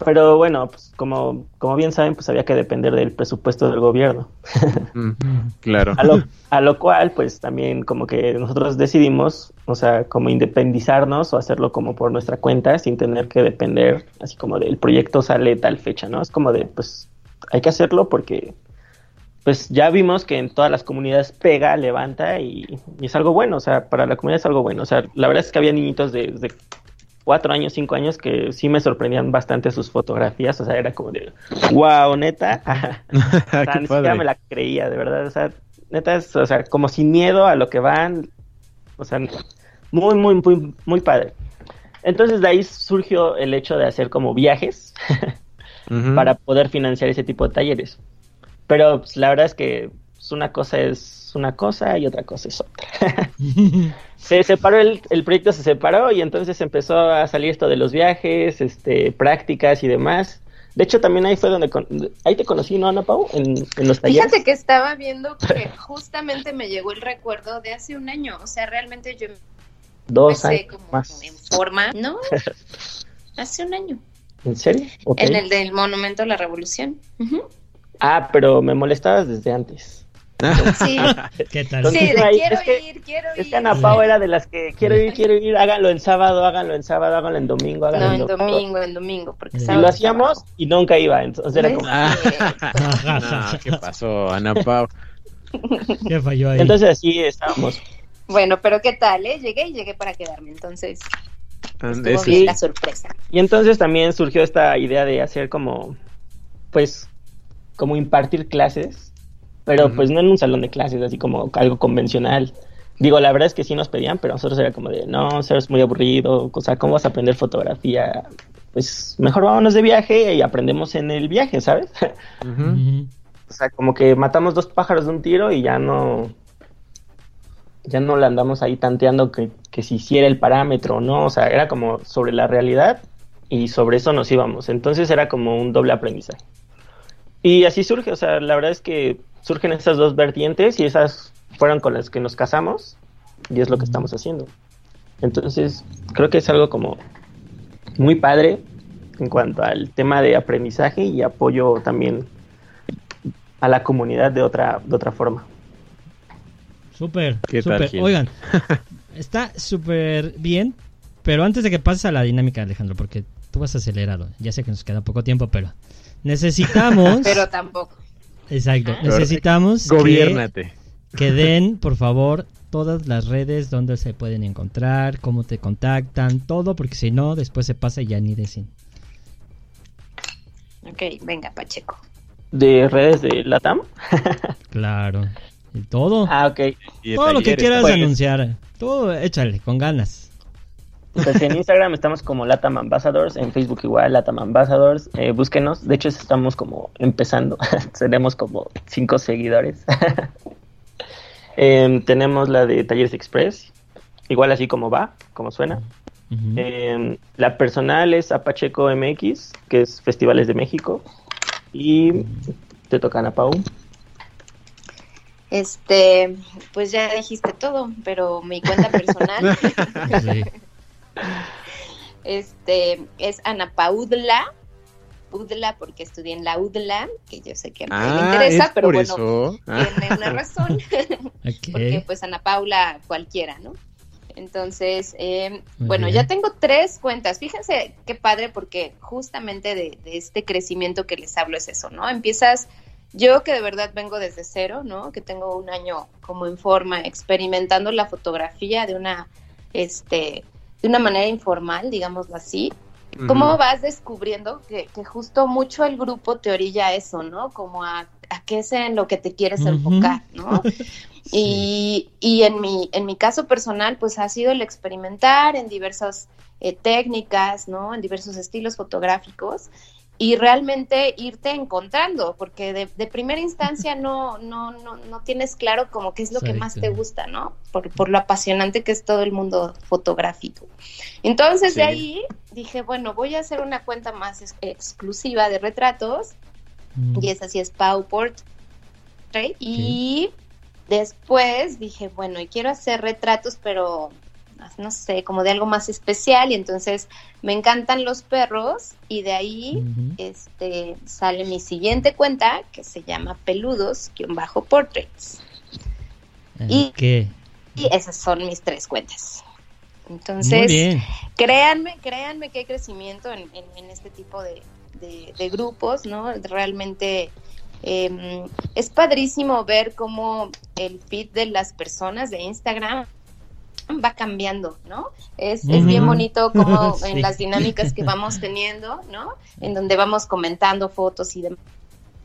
Speaker 5: pero bueno, pues como, como bien saben, pues había que depender del presupuesto del gobierno.
Speaker 2: Claro.
Speaker 5: A lo, a lo cual, pues también como que nosotros decidimos, o sea, como independizarnos o hacerlo como por nuestra cuenta sin tener que depender, así como del proyecto sale tal fecha, ¿no? Es como de, pues, hay que hacerlo porque, pues, ya vimos que en todas las comunidades pega, levanta y, y es algo bueno, o sea, para la comunidad es algo bueno. O sea, la verdad es que había niñitos de, de cuatro años, cinco años que sí me sorprendían bastante sus fotografías, o sea, era como de, wow, neta. O sea, ni siquiera me la creía, de verdad. O sea, neta es, o sea, como sin miedo a lo que van. O sea, muy, muy, muy, muy padre. Entonces de ahí surgió el hecho de hacer como viajes para poder financiar ese tipo de talleres. Pero pues, la verdad es que pues, una cosa es una cosa y otra cosa es otra. se separó el, el proyecto se separó y entonces empezó a salir esto de los viajes, este, prácticas y demás. De hecho, también ahí fue donde con- ahí te conocí, ¿no, Ana Pau? En, en los talleres.
Speaker 4: Fíjate que estaba viendo que justamente me llegó el recuerdo de hace un año, o sea, realmente yo
Speaker 5: Dos años
Speaker 4: como
Speaker 5: más.
Speaker 4: en forma, ¿no? Hace un año,
Speaker 5: ¿En serio?
Speaker 4: En el del Monumento a la Revolución. Ujú.
Speaker 5: Ah, pero me molestabas desde antes.
Speaker 4: Sí,
Speaker 3: ¿Qué tal?
Speaker 5: Entonces,
Speaker 4: sí, de
Speaker 5: ahí-
Speaker 4: quiero
Speaker 5: es que-
Speaker 4: ir, quiero
Speaker 5: Es
Speaker 4: ir.
Speaker 5: que Ana Pau era de las que quiero ir, quiero ir, háganlo en sábado, háganlo en sábado, háganlo en domingo, háganlo
Speaker 4: No,
Speaker 5: en
Speaker 4: en
Speaker 5: domingo.
Speaker 4: domingo, en domingo, porque
Speaker 3: Y
Speaker 5: Y lo
Speaker 4: es
Speaker 5: hacíamos y nunca iba, entonces era como...
Speaker 2: Ah, no, ¿Qué pasó, Ana Pau?
Speaker 3: ¿Qué falló ahí?
Speaker 5: Entonces así estábamos.
Speaker 4: Bueno, pero ¿qué tal, eh? Llegué y llegué para quedarme, entonces estuvo bien
Speaker 2: sí.
Speaker 4: la sorpresa.
Speaker 5: Y entonces también surgió esta idea de hacer como, pues, como impartir clases, pero pues no en un salón de clases, así como algo convencional. Digo, la verdad es que sí nos pedían, pero nosotros era como de, no, ser es muy aburrido, o sea, ¿cómo vas a aprender fotografía? Pues mejor vámonos de viaje y aprendemos en el viaje, ¿sabes? O sea, como que matamos dos pájaros de un tiro y ya no. Ya no le andamos ahí tanteando que, que si hiciera el parámetro o no. O sea, era como sobre la realidad y sobre eso nos íbamos. Entonces era como un doble aprendizaje. Y así surge, o sea, la verdad es que surgen esas dos vertientes y esas fueron con las que nos casamos y es lo que estamos haciendo. Entonces, creo que es algo como muy padre en cuanto al tema de aprendizaje y apoyo también a la comunidad de otra, de otra forma.
Speaker 3: Súper. Oigan, está súper bien, pero antes de que pases a la dinámica, Alejandro, porque tú vas acelerado, ya sé que nos queda poco tiempo, pero necesitamos...
Speaker 4: Pero tampoco.
Speaker 3: Exacto,
Speaker 4: Ah.
Speaker 3: necesitamos que,
Speaker 2: Gobiérnate.
Speaker 3: que den, por favor, todas las redes donde se pueden encontrar, cómo te contactan, todo, porque si no, después se pasa y ya ni decen.
Speaker 4: Ok, venga, Pacheco.
Speaker 5: de redes de Latam.
Speaker 3: Claro. Y todo.
Speaker 5: Ah, ok.
Speaker 2: Y
Speaker 3: todo lo que quieras
Speaker 5: pues.
Speaker 3: anunciar. Todo, échale, con ganas.
Speaker 5: Pues en Instagram estamos como Latam Ambassadors, en Facebook igual Latam Ambassadors, eh, búsquenos, de hecho estamos como empezando, tenemos como cinco seguidores. Em, tenemos la de Talleres Express, igual así como va, como suena. Em, la personal es Apacheco MX, que es Festivales de México. Y te toca Ana Pau.
Speaker 4: Este, pues ya dijiste todo, pero mi cuenta personal
Speaker 3: Sí.
Speaker 4: este, es Ana Paudla, Udla porque estudié en la Udla, que yo sé que a nadie le
Speaker 2: Ah,
Speaker 4: interesa,
Speaker 2: es
Speaker 4: pero bueno,
Speaker 2: eso. Ah.
Speaker 4: tiene una razón, porque pues Ana Paula cualquiera, ¿no? Entonces, eh, bueno,
Speaker 3: bien.
Speaker 4: ya tengo tres cuentas. Fíjense qué padre porque justamente de, de este crecimiento que les hablo es eso, ¿no? Empiezas, yo que de verdad vengo desde cero, ¿no? Que tengo un año como en forma, experimentando la fotografía de una, este, de una manera informal, digámoslo así. ¿Cómo vas descubriendo que, que justo mucho el grupo te orilla a eso, ¿no? Como a, a qué es en lo que te quieres enfocar, ¿no?
Speaker 3: Sí.
Speaker 4: Y, y en, mi, en mi caso personal, pues ha sido el experimentar en diversas eh, técnicas, ¿no? En diversos estilos fotográficos y realmente irte encontrando, porque de, de primera instancia no, no, no, no tienes claro como qué es lo que más te gusta, ¿no? Por, por lo apasionante que es todo el mundo fotográfico. Entonces de ahí dije, bueno, voy a hacer una cuenta más ex- exclusiva de retratos
Speaker 3: Mm.
Speaker 4: y esa sí es Pau Portrait. Y después dije, bueno, y quiero hacer retratos, pero no sé, como de algo más especial. Y entonces me encantan los perros y de ahí este sale mi siguiente cuenta que se llama Peludos-Portraits. y-
Speaker 3: Ok.
Speaker 4: Y esas son mis tres cuentas. Entonces, créanme, créanme que hay crecimiento en, en- en este tipo de, de- de grupos, ¿no? Realmente eh, es padrísimo ver cómo el feed de las personas de Instagram va cambiando, ¿no? Es, es bien bonito como
Speaker 3: Sí.
Speaker 4: en las dinámicas que vamos teniendo, ¿no? En donde vamos comentando fotos y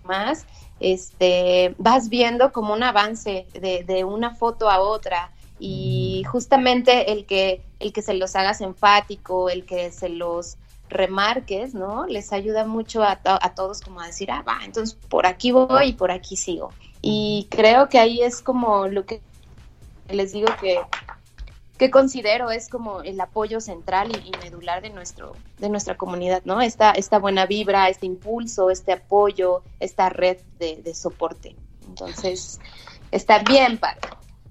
Speaker 4: demás, este, vas viendo como un avance de, de una foto a otra y justamente el que el que se los hagas enfático, el que se los remarques, ¿no? Les ayuda mucho a, to- a todos como a decir, ah, va, entonces por aquí voy y por aquí sigo. Y creo que ahí es como lo que les digo que, que considero es como el apoyo central y, medular de nuestro de nuestra comunidad, ¿no? Esta, esta buena vibra, este impulso, este apoyo, esta red de, soporte. Entonces, está bien padre.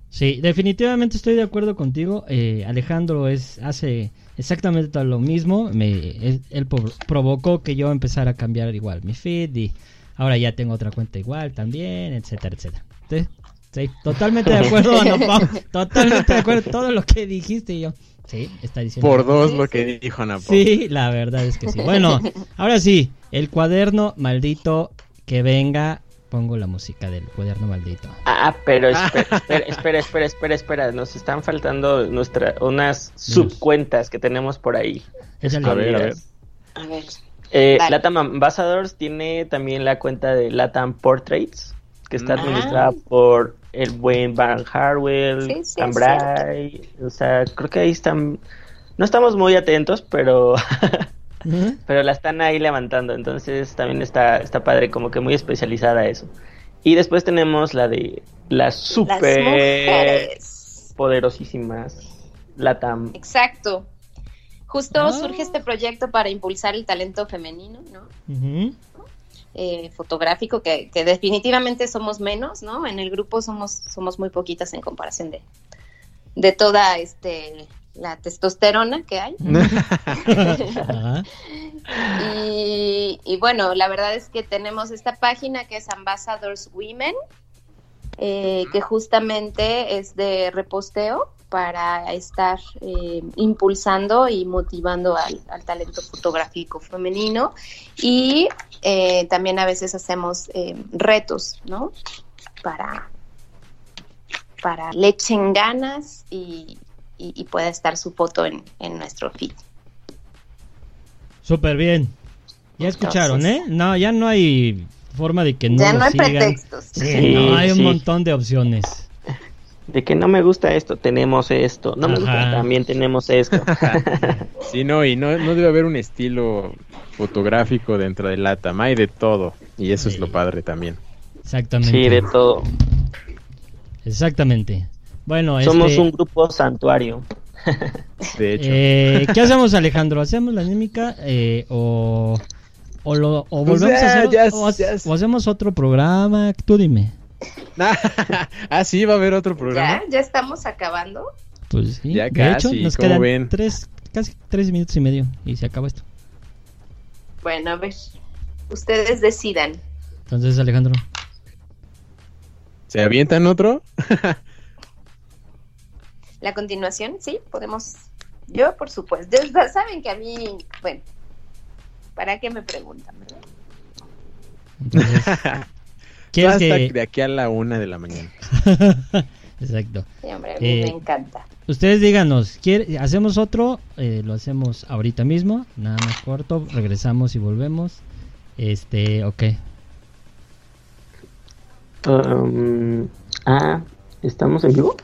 Speaker 3: Sí, definitivamente estoy de acuerdo contigo. Eh, Alejandro es hace exactamente lo mismo. Me, él, provocó que yo empezara a cambiar igual mi feed y ahora ya tengo otra cuenta igual también, etcétera, etcétera. Sí, totalmente de acuerdo, Ana Pau. Totalmente de acuerdo. Todo lo que dijiste y yo. Sí, está diciendo.
Speaker 2: Por dos lo que dijo Ana Pau.
Speaker 3: Sí, la verdad es que sí. Bueno, ahora sí, el cuaderno maldito que venga. Pongo la música del cuaderno maldito.
Speaker 5: Ah, pero espera, espera, espera, espera, espera, espera. Nos están faltando nuestra, unas subcuentas que tenemos por ahí.
Speaker 3: Échale.
Speaker 2: A ver, a ver.
Speaker 4: A ver.
Speaker 5: Eh. Latam Ambassadors tiene también la cuenta de Latam Portraits, que está
Speaker 2: Ah.
Speaker 5: administrada por el buen Van Harwell,
Speaker 4: Sí, sí,
Speaker 5: Bray. O sea, creo que ahí están. No estamos muy atentos, pero pero la están ahí levantando, entonces también está, está padre, como que muy especializada eso. Y después tenemos la de las
Speaker 4: Las
Speaker 5: super
Speaker 4: mujeres.
Speaker 5: poderosísimas Latam.
Speaker 4: Exacto. Justo
Speaker 3: Ah.
Speaker 4: surge este proyecto para impulsar el talento femenino, ¿no?
Speaker 3: Ujú.
Speaker 4: Eh, fotográfico, que, que definitivamente somos menos, ¿no? En el grupo somos, somos muy poquitas en comparación de, de toda este la testosterona que hay. Y bueno, la verdad es que tenemos esta página que es Ambassadors Women, eh, que justamente es de reposteo para estar eh, impulsando y motivando al, al talento fotográfico femenino. Y eh, también a veces hacemos eh, retos, ¿no? Para, para le echen ganas y, y- y pueda estar su foto en, en nuestro feed.
Speaker 3: Súper bien. Ya escucharon, ¿eh? No, ya no hay forma de que no
Speaker 4: ya
Speaker 3: lo
Speaker 4: no hay
Speaker 3: sigan.
Speaker 4: pretextos.
Speaker 3: Sí,
Speaker 5: Sí,
Speaker 3: no, hay un montón de opciones.
Speaker 5: De que no me gusta esto, tenemos esto. No me gusta, también tenemos esto.
Speaker 2: Sí, no, y no, no debe haber un estilo fotográfico dentro del LATAM, hay de todo. Y eso es lo padre también.
Speaker 3: Exactamente.
Speaker 5: sí, de todo.
Speaker 3: Exactamente. Bueno,
Speaker 5: Somos
Speaker 3: este,
Speaker 5: un grupo santuario.
Speaker 2: De hecho,
Speaker 3: eh, ¿qué hacemos, Alejandro? ¿Hacemos la anémica eh, o, o, lo, o volvemos a hacer
Speaker 2: ya,
Speaker 3: o,
Speaker 2: ya.
Speaker 3: o hacemos otro programa? Tú dime.
Speaker 2: ah, sí, va a haber otro programa.
Speaker 4: ¿Ya? ¿Ya estamos acabando?
Speaker 3: Pues sí.
Speaker 2: Ya
Speaker 3: de
Speaker 2: casi,
Speaker 3: hecho, nos
Speaker 2: ¿cómo
Speaker 3: quedan
Speaker 2: ven?
Speaker 3: tres, casi tres minutos y medio y se acaba esto.
Speaker 4: Bueno, a ver. Ustedes decidan.
Speaker 3: Entonces, Alejandro.
Speaker 2: ¿Se avientan otro?
Speaker 4: La continuación, sí, podemos. Yo, por supuesto. Ya saben que a mí, bueno, ¿para qué me preguntan? verdad?
Speaker 3: Entonces, ¿quieres
Speaker 2: Hasta
Speaker 3: que-
Speaker 2: de aquí a la una de la mañana.
Speaker 3: Exacto.
Speaker 4: Sí, hombre, a mí
Speaker 3: Eh,
Speaker 4: me encanta.
Speaker 3: Ustedes díganos, ¿quiere- ¿hacemos otro? Eh, lo hacemos ahorita mismo, nada más corto, regresamos y volvemos. Este, ok.
Speaker 5: Um, ah, ¿estamos en vivo?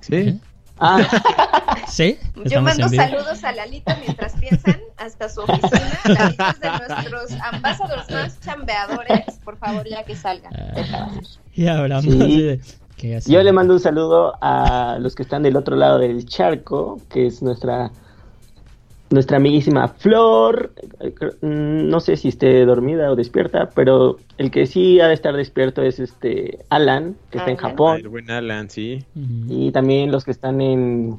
Speaker 2: Sí.
Speaker 3: ¿Eh?
Speaker 5: Ah,
Speaker 3: ¿Sí?
Speaker 4: Yo
Speaker 3: ¿Estamos
Speaker 4: mando saludos a Lalito mientras piensan hasta su oficina. Lalito es de nuestros ambasadores más chambeadores. Por favor, ya que salgan. de trabajar.
Speaker 3: Y hablamos
Speaker 5: Sí.
Speaker 3: de...
Speaker 5: yo le mando un saludo a los que están del otro lado del charco, que es nuestra nuestra amiguísima Flor. Mm, No sé si esté dormida o despierta, pero el que sí ha de estar despierto es este Alan, que está en.
Speaker 2: Ah,
Speaker 5: Japón.
Speaker 2: el buen Alan, sí.
Speaker 5: Y también los que están en,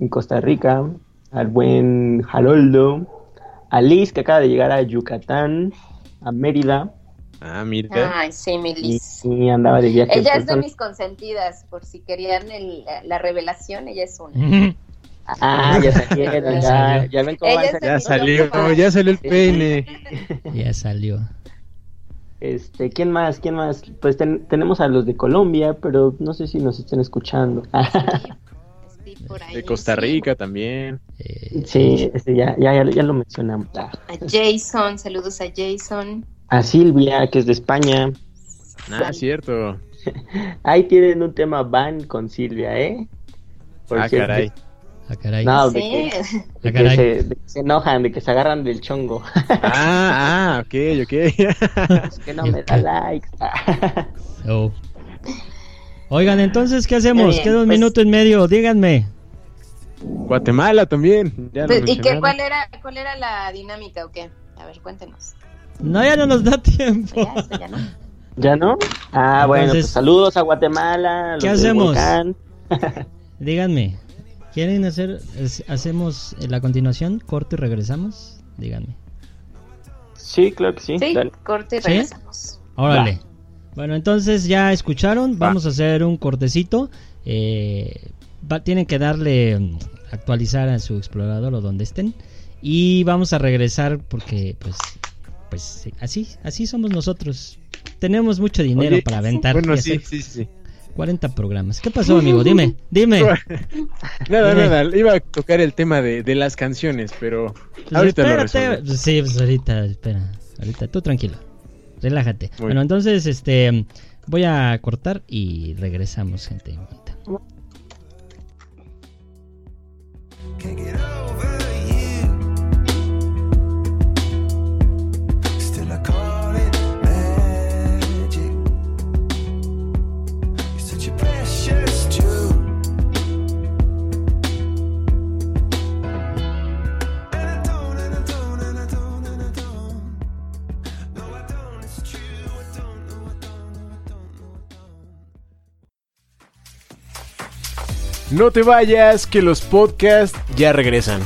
Speaker 5: en Costa Rica, al buen Haroldo, a Liz que acaba de llegar a Yucatán, a Mérida,
Speaker 2: Ah, mira.
Speaker 4: Ay, sí, mi Liz.
Speaker 5: y andaba de viaje.
Speaker 4: Ella es de mis consentidas, por si querían el- la revelación, ella es una.
Speaker 5: Ah, ya salieron,
Speaker 3: Ya
Speaker 5: ya,
Speaker 3: salió.
Speaker 5: ya ven cómo
Speaker 2: salió, ya salió el peine.
Speaker 3: ya salió.
Speaker 5: Este, ¿quién más? ¿Quién más? Pues ten- tenemos a los de Colombia, pero no sé si nos estén escuchando.
Speaker 4: Sí, por ahí,
Speaker 2: De Costa
Speaker 4: sí.
Speaker 2: Rica también.
Speaker 3: Eh,
Speaker 5: sí, este, ya, ya, ya, ya lo mencionamos. Ah,
Speaker 4: A Jason, saludos a Jason.
Speaker 5: A Silvia, que es de España.
Speaker 2: Ah, cierto.
Speaker 5: Ahí tienen un tema van con Silvia, ¿eh? Por
Speaker 2: Ah, caray.
Speaker 3: ah, caray.
Speaker 5: No, de
Speaker 4: Sí.
Speaker 5: que,
Speaker 3: Ah,
Speaker 5: de que
Speaker 3: caray.
Speaker 5: se, de que se enojan, de que se agarran del chongo.
Speaker 2: Ah, ah, ok, ok.
Speaker 5: es que no me da likes.
Speaker 3: Oh. Oigan, entonces, ¿qué hacemos?
Speaker 4: Bien,
Speaker 3: Queda un
Speaker 4: pues-
Speaker 3: minuto y medio, díganme.
Speaker 2: Guatemala también. ya
Speaker 4: Pues, ¿Y qué, cuál, era, cuál era la dinámica o qué? A ver, cuéntenos.
Speaker 3: No, ya no nos da tiempo.
Speaker 4: Ya, eso ya no.
Speaker 5: ¿Ya no? Ah, bueno,
Speaker 3: Entonces-
Speaker 5: pues saludos a Guatemala. los
Speaker 3: ¿Qué hacemos? Díganme, ¿quieren hacer, es- hacemos la continuación, corto y regresamos? Díganme.
Speaker 5: Sí, claro que sí.
Speaker 4: Sí,
Speaker 5: dale.
Speaker 4: corte y
Speaker 3: ¿Sí?
Speaker 4: regresamos.
Speaker 3: Órale. Bueno, entonces ya escucharon, vamos a hacer un cortecito. eh, va- tienen que darle mm, actualizar a su explorador o donde estén. Y vamos a regresar porque pues pues sí, así así somos nosotros. Tenemos mucho dinero
Speaker 2: Oye,
Speaker 3: para aventar
Speaker 2: Bueno, sí, sí, sí.
Speaker 3: 40 programas. ¿Qué pasó, amigo? Dime, dime.
Speaker 2: Nada,
Speaker 3: Dime.
Speaker 2: nada. Iba a tocar el tema de, de las canciones, pero
Speaker 3: Pues
Speaker 2: ahorita lo
Speaker 3: espérate, pues Sí, pues ahorita, espera. Ahorita, tú tranquilo. Relájate.
Speaker 2: Muy
Speaker 3: bueno, entonces, este, voy a cortar y regresamos, gente.
Speaker 6: No
Speaker 7: te vayas, que los podcasts ya regresan.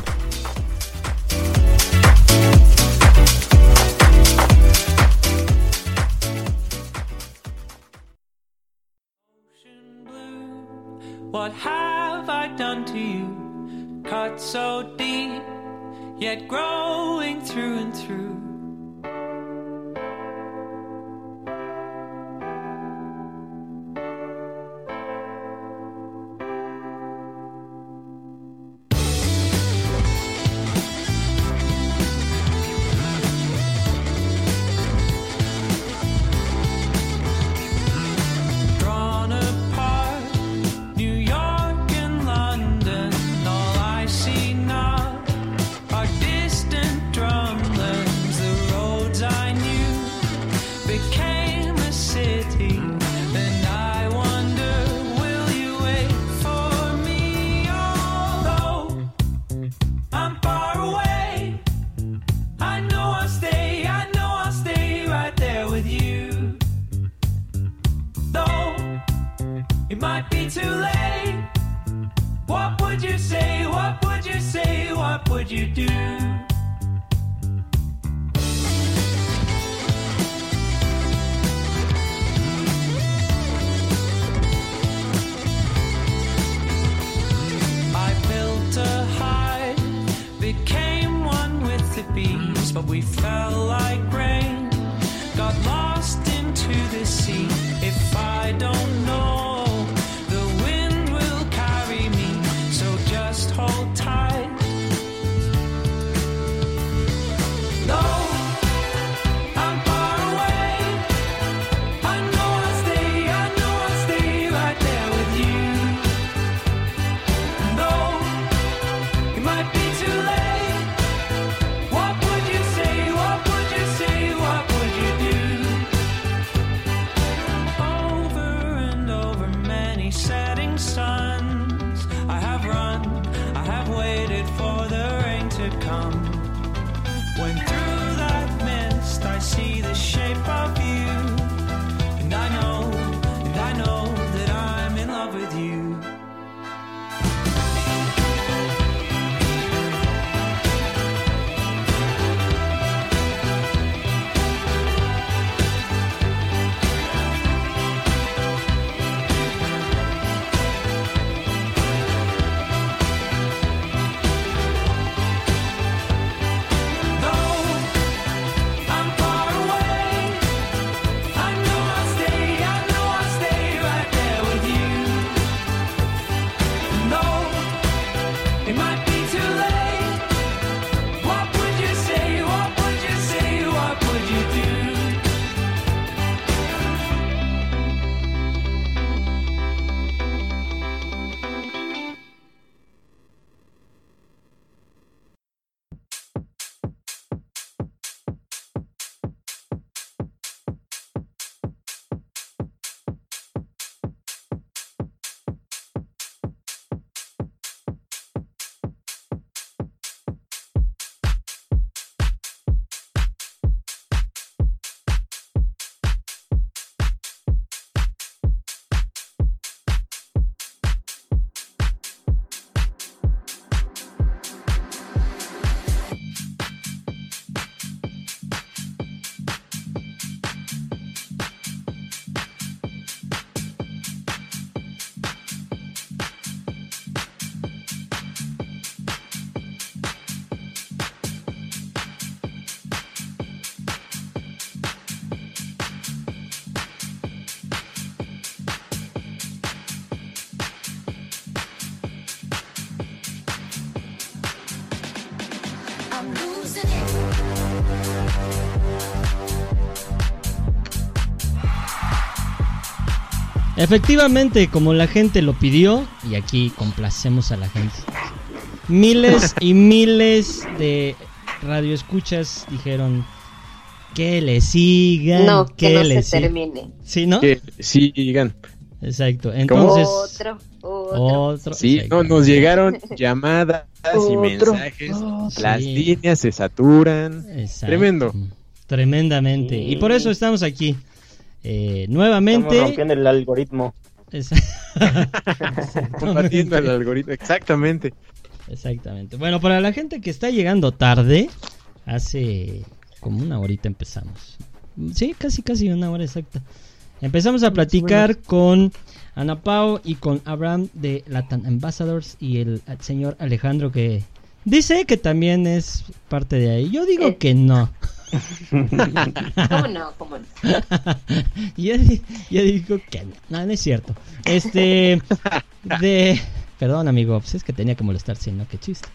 Speaker 3: Efectivamente, como la gente lo pidió, y aquí complacemos a la gente. Miles y miles de radioescuchas dijeron que le sigan,
Speaker 4: No, que
Speaker 3: que
Speaker 4: no
Speaker 3: le
Speaker 4: se termine.
Speaker 3: Sí, ¿no?
Speaker 2: Que sigan.
Speaker 3: Exacto. Entonces,
Speaker 4: Otro, otro.
Speaker 3: otro.
Speaker 2: Sí, no, nos llegaron llamadas y mensajes.
Speaker 5: otro.
Speaker 2: Las
Speaker 3: Sí.
Speaker 2: líneas se saturan.
Speaker 3: Exacto.
Speaker 2: Tremendo.
Speaker 3: Tremendamente.
Speaker 5: Sí.
Speaker 3: Y por eso estamos aquí. Eh,
Speaker 5: Estamos
Speaker 3: nuevamente.
Speaker 5: rompiendo el algoritmo.
Speaker 2: Combatiendo el algoritmo. Exactamente.
Speaker 3: Exactamente. Bueno, para la gente que está llegando tarde, hace como una horita empezamos. Sí, casi, casi una hora exacta. Empezamos a platicar con Ana Pao y con Abraham de Latin Ambassadors y el señor Alejandro que dice que también es parte de ahí. Yo digo
Speaker 4: Eh.
Speaker 3: que no.
Speaker 4: ¿Cómo no? ¿Cómo no?
Speaker 3: yo, yo digo que no. No, no es cierto. Este, de... Perdón, amigo, pues es que tenía que molestar, si no, qué chiste.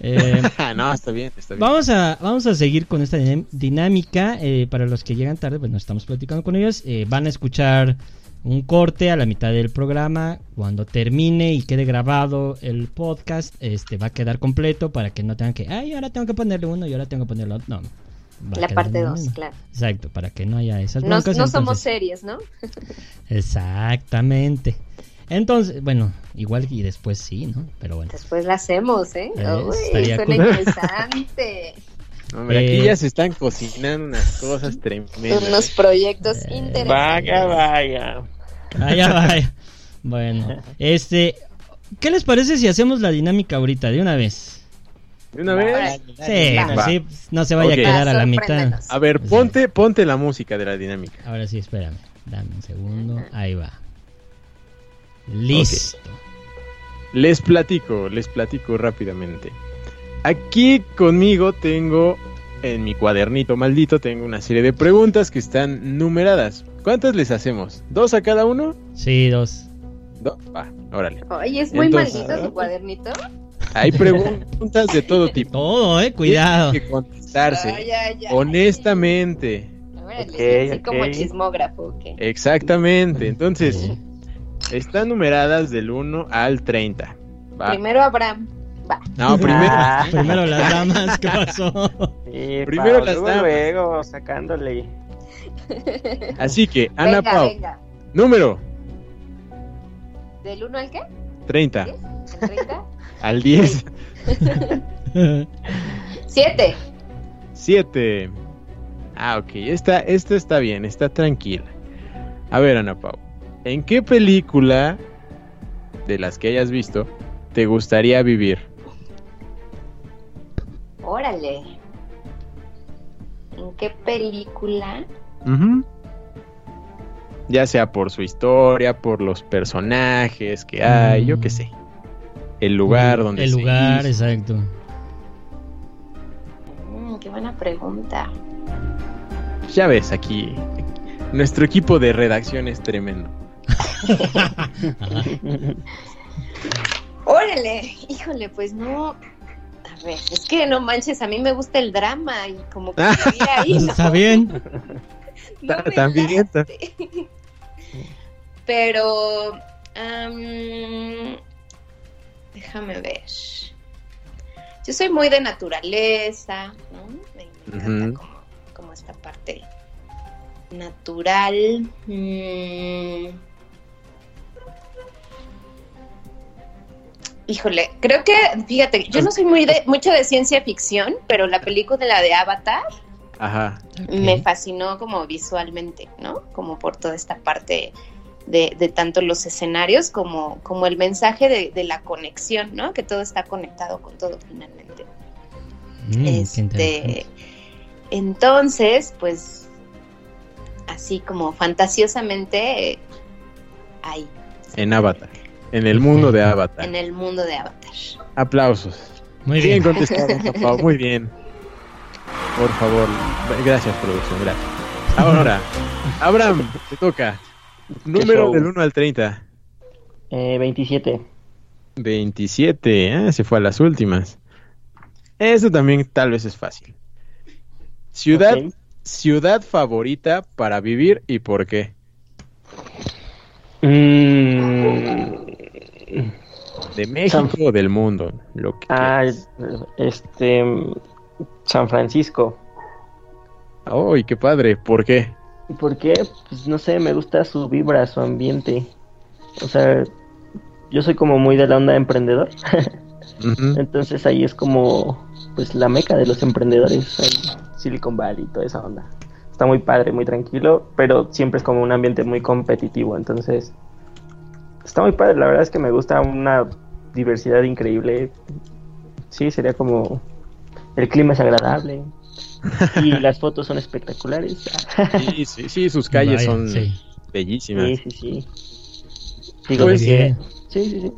Speaker 3: Eh,
Speaker 2: no, está bien, está bien.
Speaker 3: Vamos a, vamos a seguir con esta dinámica. eh, para los que llegan tarde, pues no estamos platicando con ellos. eh, van a escuchar un corte a la mitad del programa. Cuando termine y quede grabado el podcast, este va a quedar completo para que no tengan que, ay, ahora tengo que ponerle uno y ahora tengo que ponerle otro. No.
Speaker 4: La parte
Speaker 3: en
Speaker 4: 2,
Speaker 3: uno.
Speaker 4: claro.
Speaker 3: Exacto, para que no haya esas
Speaker 4: No,
Speaker 3: broncas.
Speaker 4: no somos
Speaker 3: entonces-
Speaker 4: series, ¿no?
Speaker 3: Exactamente. Entonces, bueno, igual y después sí, ¿no? Pero bueno.
Speaker 4: Después la hacemos, ¿eh?
Speaker 3: Eh,
Speaker 4: Uy,
Speaker 3: estaría
Speaker 4: suena
Speaker 3: cool.
Speaker 4: interesante.
Speaker 2: Hombre,
Speaker 3: Eh,
Speaker 2: aquí ya se están cocinando unas cosas tremendas.
Speaker 4: Unos proyectos
Speaker 3: Eh,
Speaker 4: interesantes.
Speaker 5: Vaya, vaya.
Speaker 3: Vaya, vaya. Bueno, este, ¿qué les parece si hacemos la dinámica ahorita de una vez?
Speaker 2: ¿De una vez?
Speaker 3: Sí, no se vaya a quedar a la mitad.
Speaker 2: A ver, ponte, ponte la música de la dinámica.
Speaker 3: Ahora sí, espérame. Dame un segundo. Ahí va. Listo.
Speaker 2: Les platico, les platico rápidamente. Aquí conmigo tengo, en mi cuadernito maldito, tengo una serie de preguntas que están numeradas. ¿Cuántas les hacemos? ¿Dos a cada uno?
Speaker 3: Sí, dos.
Speaker 2: Dos. Va, órale.
Speaker 4: Oye, es muy
Speaker 2: Entonces-
Speaker 4: maldito tu cuadernito.
Speaker 2: Hay preguntas de todo tipo.
Speaker 3: Todo, eh, cuidado.
Speaker 2: Tienen que contestarse.
Speaker 4: Ay, ay, ay.
Speaker 2: honestamente.
Speaker 4: Órale,
Speaker 5: Ok,
Speaker 4: así como
Speaker 5: ok.
Speaker 4: chismógrafo. ok.
Speaker 2: Exactamente. Entonces, están numeradas del 1 al 30. Va.
Speaker 4: Primero Abraham. Va.
Speaker 2: No, primero.
Speaker 5: Ah,
Speaker 3: Primero las damas, ¿qué pasó?
Speaker 5: sí,
Speaker 2: Primero
Speaker 5: Pau,
Speaker 2: las damas.
Speaker 5: luego, sacándole.
Speaker 2: Así que, Ana
Speaker 4: venga,
Speaker 2: Pau,
Speaker 4: venga.
Speaker 2: número
Speaker 4: ¿Del 1 al qué?
Speaker 2: 30.
Speaker 4: ¿10? ¿El 30?
Speaker 2: Al 10.
Speaker 4: 7.
Speaker 2: 7. Ah, ok. Esta, esta está bien, está tranquila. A ver, Ana Pau. ¿En qué película de las que hayas visto te gustaría vivir?
Speaker 4: Órale. ¿En qué película?
Speaker 2: Ujú. Ya sea por su historia, por los personajes que hay, yo qué sé. El lugar donde
Speaker 3: El
Speaker 2: se
Speaker 3: lugar,
Speaker 2: hizo.
Speaker 3: exacto.
Speaker 4: Mm, qué buena pregunta.
Speaker 2: Ya ves, aquí nuestro equipo de redacción es tremendo.
Speaker 4: Órale, híjole, pues no. A ver, es que no manches, a mí me gusta el drama y como que ahí, ¿no?
Speaker 3: Está bien.
Speaker 4: No
Speaker 2: También.
Speaker 4: Pero, déjame ver. Yo soy muy de naturaleza, ¿no? Me, me encanta
Speaker 2: Ujú.
Speaker 4: como, como esta parte natural. Mm. Híjole, creo que, fíjate, yo no soy muy de, mucho de ciencia ficción, pero la película de Avatar
Speaker 2: Ajá.
Speaker 4: me fascinó como visualmente, ¿no? Como por toda esta parte de, de tanto los escenarios como, como el mensaje de, de la conexión, ¿no? Que todo está conectado con todo finalmente.
Speaker 3: Mm,
Speaker 4: este, entonces, pues, así como fantasiosamente, eh, ahí,
Speaker 2: En Avatar. En el mundo de Avatar.
Speaker 4: en el mundo de Avatar.
Speaker 2: Aplausos.
Speaker 3: Muy
Speaker 2: bien
Speaker 3: bien.
Speaker 2: contestado, Muy bien. Por favor. Gracias, producción. Gracias. Ahora, Abraham, te toca. Número del 1 al 30.
Speaker 5: Eh, 27.
Speaker 2: 27. Ah, se fue a las últimas. Eso también tal vez es fácil. Ciudad, ciudad favorita para vivir y por qué.
Speaker 5: Mm,
Speaker 2: De México o del mundo. Lo que
Speaker 5: ah, este. San Francisco.
Speaker 2: ¡Ay, qué padre! ¿Por qué?
Speaker 5: ¿Por qué? Pues no sé, me gusta su vibra, su ambiente. O sea, yo soy como muy de la onda emprendedor.
Speaker 2: Ujú.
Speaker 5: Entonces ahí es como, pues, la meca de los emprendedores. Silicon Valley, toda esa onda. Está muy padre, muy tranquilo, pero siempre es como un ambiente muy competitivo. Entonces, está muy padre. La verdad es que me gusta una diversidad increíble. Sí, sería como. El clima es agradable. Y las fotos son espectaculares.
Speaker 2: Sí, sí, sí, sus calles
Speaker 3: Vaya,
Speaker 2: son
Speaker 3: sí.
Speaker 2: bellísimas.
Speaker 5: Sí, sí, sí. Digo,
Speaker 2: Pues
Speaker 5: de
Speaker 3: sí.
Speaker 5: que- Sí, sí, sí.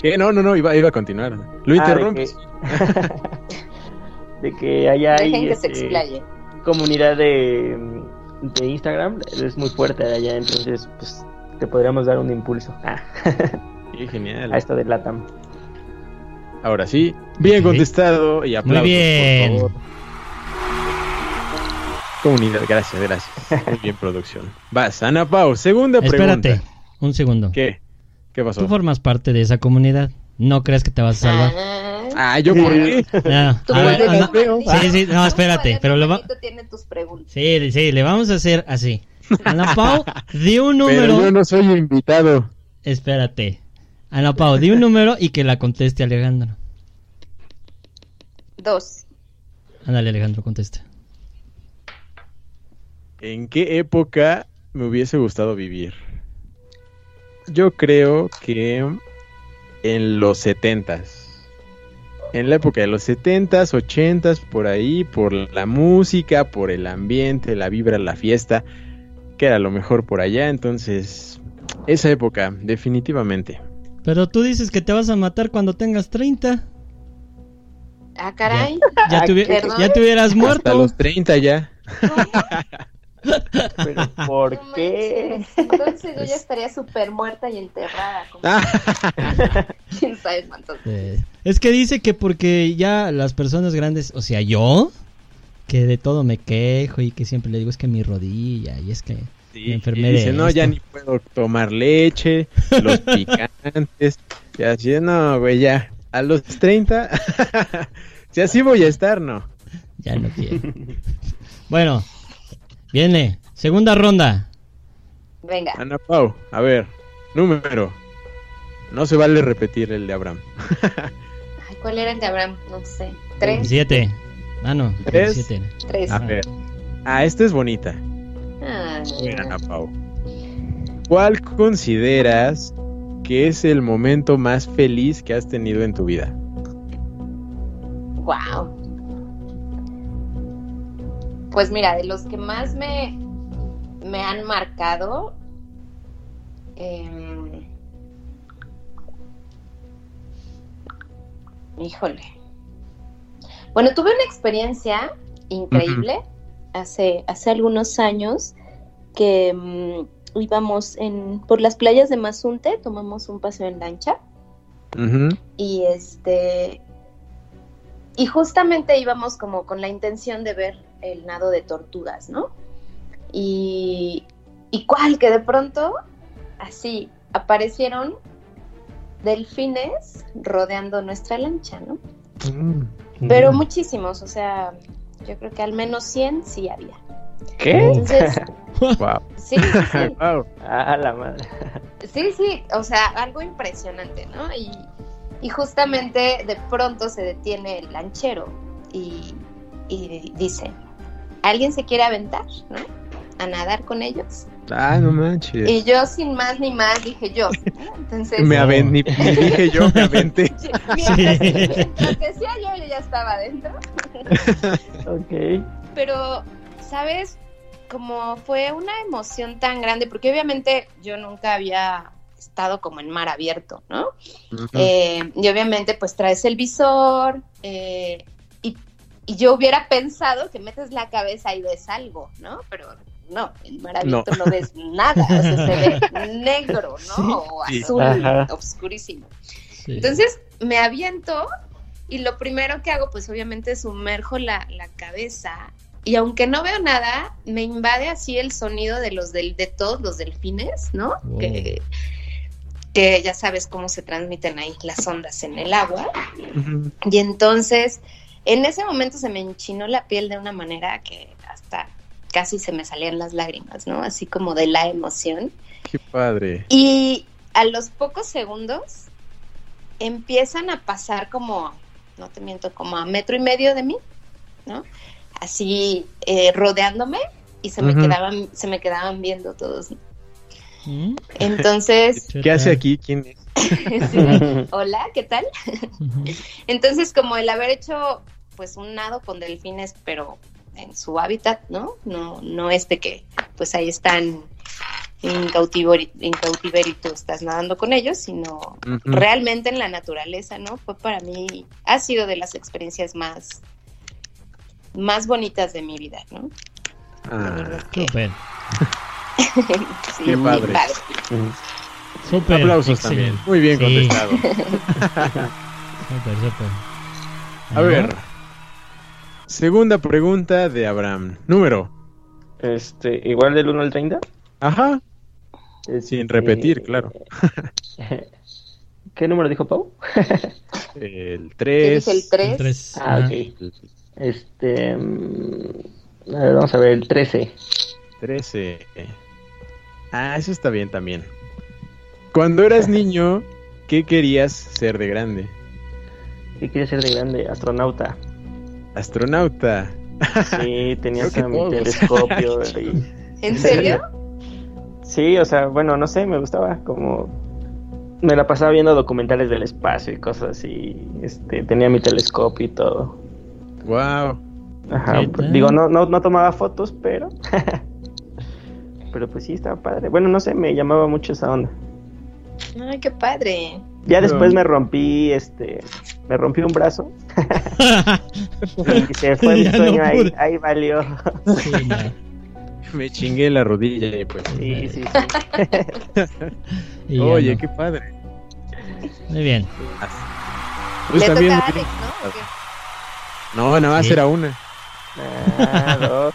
Speaker 2: ¿Qué? No, no, no, iba, iba a continuar. Lo
Speaker 5: Ah, de
Speaker 2: interrumpes.
Speaker 5: que, de que allá hay
Speaker 4: Dejen que se
Speaker 5: este,
Speaker 4: explaye.
Speaker 5: comunidad de, de Instagram, es muy fuerte allá, entonces pues te podríamos dar un impulso ah,
Speaker 2: Qué genial.
Speaker 5: a esto de Latam.
Speaker 2: Ahora sí, bien contestado y aplausos,
Speaker 3: Muy bien.
Speaker 2: por favor. Comunidad, gracias, gracias. Muy bien, producción. Vas, Ana Pau, segunda
Speaker 3: Espérate,
Speaker 2: pregunta.
Speaker 3: un segundo.
Speaker 2: ¿Qué? ¿Qué pasó?
Speaker 3: Tú formas parte de esa comunidad. No crees que te vas a salvar.
Speaker 4: Ah,
Speaker 2: Ah, ¿yo por qué?
Speaker 3: No,
Speaker 4: tu
Speaker 3: a ver,
Speaker 4: cuaderno
Speaker 3: anda-
Speaker 4: maldito.
Speaker 3: Sí, sí, no, espérate, pero lo va-
Speaker 4: maldito tiene tus preguntas.
Speaker 3: Sí, sí, le vamos a hacer así. Ana Pau, di un
Speaker 2: Pero
Speaker 3: número.
Speaker 2: yo no soy invitado.
Speaker 3: Espérate. Ana Pau, di un número y que la conteste Alejandro.
Speaker 4: Dos.
Speaker 3: Ándale, Alejandro, contesta.
Speaker 2: ¿En qué época me hubiese gustado vivir? Yo creo que en los setentas. en la época de los 70s, 80s, por ahí, por la música, por el ambiente, la vibra, la fiesta, que era lo mejor por allá. Entonces, esa época, definitivamente.
Speaker 3: Pero tú dices que te vas a matar cuando tengas 30.
Speaker 4: Ah, caray.
Speaker 3: Ya, te, hubi-
Speaker 4: Perdón.
Speaker 3: ya te hubieras
Speaker 2: Hasta
Speaker 3: muerto.
Speaker 2: los 30 ya.
Speaker 5: Pero ¿por
Speaker 4: No
Speaker 5: qué?
Speaker 4: manches. Entonces yo ya estaría súper muerta y enterrada. Como quién sabe cuántos.
Speaker 3: Eh, es que dice que porque ya las personas grandes, o sea, yo, que de todo me quejo y que siempre le digo es que mi rodilla y es que
Speaker 2: Sí,
Speaker 3: me
Speaker 2: y
Speaker 3: enfermé
Speaker 2: dice,
Speaker 3: de
Speaker 2: no, ya
Speaker 3: esto".
Speaker 2: ni puedo tomar leche, los picantes. Y así, no, güey, ya. A los 30, si así voy a estar, no.
Speaker 3: Ya no quiero. bueno, viene, segunda ronda.
Speaker 4: Venga.
Speaker 2: Ana Pau, a ver, número. No se vale repetir el de Abraham.
Speaker 4: Ay, ¿Cuál era el de Abraham? No sé. Tres.
Speaker 3: Siete. Ah, no,
Speaker 2: ¿Tres?
Speaker 3: siete.
Speaker 4: Tres.
Speaker 2: A ver. Ah, esta es bonita.
Speaker 4: Ah,
Speaker 2: A ver, Ana Pau. ¿Cuál consideras que es el momento más feliz que has tenido en tu vida?
Speaker 4: wow. Pues mira, de los que más me, me han marcado. em, híjole. Bueno, tuve una experiencia increíble hace, hace algunos años que mm, íbamos en, por las playas de Mazunte, tomamos un paseo en lancha. Y este. Y justamente íbamos como con la intención de ver el nado de tortugas, ¿no? Y. Y cuál, que de pronto, así, aparecieron delfines rodeando nuestra lancha, ¿no?
Speaker 2: Mm.
Speaker 4: Pero muchísimos, o sea, yo creo que al menos 100 sí había.
Speaker 5: ¿Qué?
Speaker 4: Entonces,
Speaker 2: Wow.
Speaker 4: sí, sí, sí.
Speaker 2: Wow.
Speaker 5: Ah, la madre.
Speaker 4: Sí, sí, o sea, algo impresionante, ¿no? Y, y justamente de pronto se detiene el lanchero y, y dice, ¿alguien se quiere aventar, ¿no? A nadar con ellos.
Speaker 2: Ah, no manches.
Speaker 4: Y yo sin más ni más dije yo. Entonces,
Speaker 2: Me aven- ni, ni dije yo, me aventé.
Speaker 4: mientras lo que decía yo, yo ya estaba adentro.
Speaker 5: Ok.
Speaker 4: Pero, ¿sabes? Como fue una emoción tan grande, porque obviamente yo nunca había estado como en mar abierto, ¿no? Eh, y obviamente pues traes el visor eh, y, yo hubiera pensado que metes la cabeza y ves algo, ¿no? Pero no, en mar abierto no, ves nada, o sea, se ve negro, ¿no? O
Speaker 2: Sí.
Speaker 4: azul,
Speaker 5: Ajá.
Speaker 4: obscurísimo.
Speaker 3: Sí.
Speaker 4: Entonces me aviento y lo primero que hago, pues obviamente sumerjo la, la cabeza y aunque no veo nada, me invade así el sonido de los del, de todos los delfines, ¿no?
Speaker 3: Wow.
Speaker 4: Que, que ya sabes cómo se transmiten ahí las ondas en el agua. Y entonces, en ese momento se me enchinó la piel de una manera que hasta casi se me salían las lágrimas, ¿no? Así como de la emoción.
Speaker 2: Qué padre.
Speaker 4: Y a los pocos segundos empiezan a pasar como, no te miento, como a metro y medio de mí, ¿no? Así eh, rodeándome y se me quedaban, se me quedaban viendo todos.
Speaker 3: ¿Mm?
Speaker 4: Entonces,
Speaker 2: ¿Qué hace aquí? ¿Quién es?
Speaker 4: sí, hola, ¿qué tal? Entonces, como el haber hecho pues un nado con delfines, pero en su hábitat, ¿no? No, no es de que pues ahí están en cautiverio, en cautiverio y tú estás nadando con ellos, sino realmente en la naturaleza, ¿no? Fue para mí, ha sido de las experiencias más, más bonitas de mi vida, ¿no?
Speaker 2: Ah,
Speaker 3: Súper,
Speaker 4: sí,
Speaker 2: Qué
Speaker 4: muy
Speaker 2: padre.
Speaker 3: súper.
Speaker 2: aplausos
Speaker 3: excelente.
Speaker 2: también. Muy bien
Speaker 3: Sí.
Speaker 2: contestado.
Speaker 3: Súper, súper.
Speaker 2: A ver. Segunda pregunta de Abraham. Número.
Speaker 5: Este, igual del 1 al 30.
Speaker 2: Ajá.
Speaker 5: Este,
Speaker 2: Sin repetir, claro.
Speaker 5: ¿Qué número dijo Pau?
Speaker 2: El
Speaker 4: ¿Qué
Speaker 2: 3.
Speaker 4: dije? El 3.
Speaker 3: Tres.
Speaker 5: Ah,
Speaker 3: Ajá.
Speaker 5: ok. Este. mm, a ver, vamos a ver, el 13.
Speaker 2: 13. Ah, eso está bien también. Cuando eras niño, ¿qué querías ser de grande?
Speaker 5: ¿Qué quería ser de grande? Astronauta.
Speaker 2: Astronauta.
Speaker 5: Sí, tenía
Speaker 2: Creo que
Speaker 5: hasta mi
Speaker 2: todos.
Speaker 5: telescopio. y-
Speaker 4: ¿En serio?
Speaker 5: Sí, o sea, bueno, no sé, me gustaba como... me la pasaba viendo documentales del espacio y cosas así. Este, tenía mi telescopio y todo.
Speaker 2: Wow.
Speaker 5: Ajá,
Speaker 3: ¿Qué
Speaker 5: pues, digo, no, no, no tomaba fotos, pero. pero pues sí, estaba padre. Bueno, no sé, me llamaba mucho esa onda.
Speaker 4: Ay, qué padre.
Speaker 5: Ya después me rompí, este. Me rompí un brazo. Y se fue mi
Speaker 3: no
Speaker 5: sueño ahí, ahí valió.
Speaker 3: Sí.
Speaker 2: Me chingué la rodilla y pues.
Speaker 5: Sí, sí, sí.
Speaker 3: Y ya
Speaker 2: Oye,
Speaker 3: no.
Speaker 2: qué padre.
Speaker 3: Muy bien.
Speaker 2: Pues
Speaker 4: Le
Speaker 2: también.
Speaker 4: toca a Alex, ¿no? ¿O qué?
Speaker 2: No, nada más
Speaker 3: Sí.
Speaker 2: era una.
Speaker 5: Ah, dos.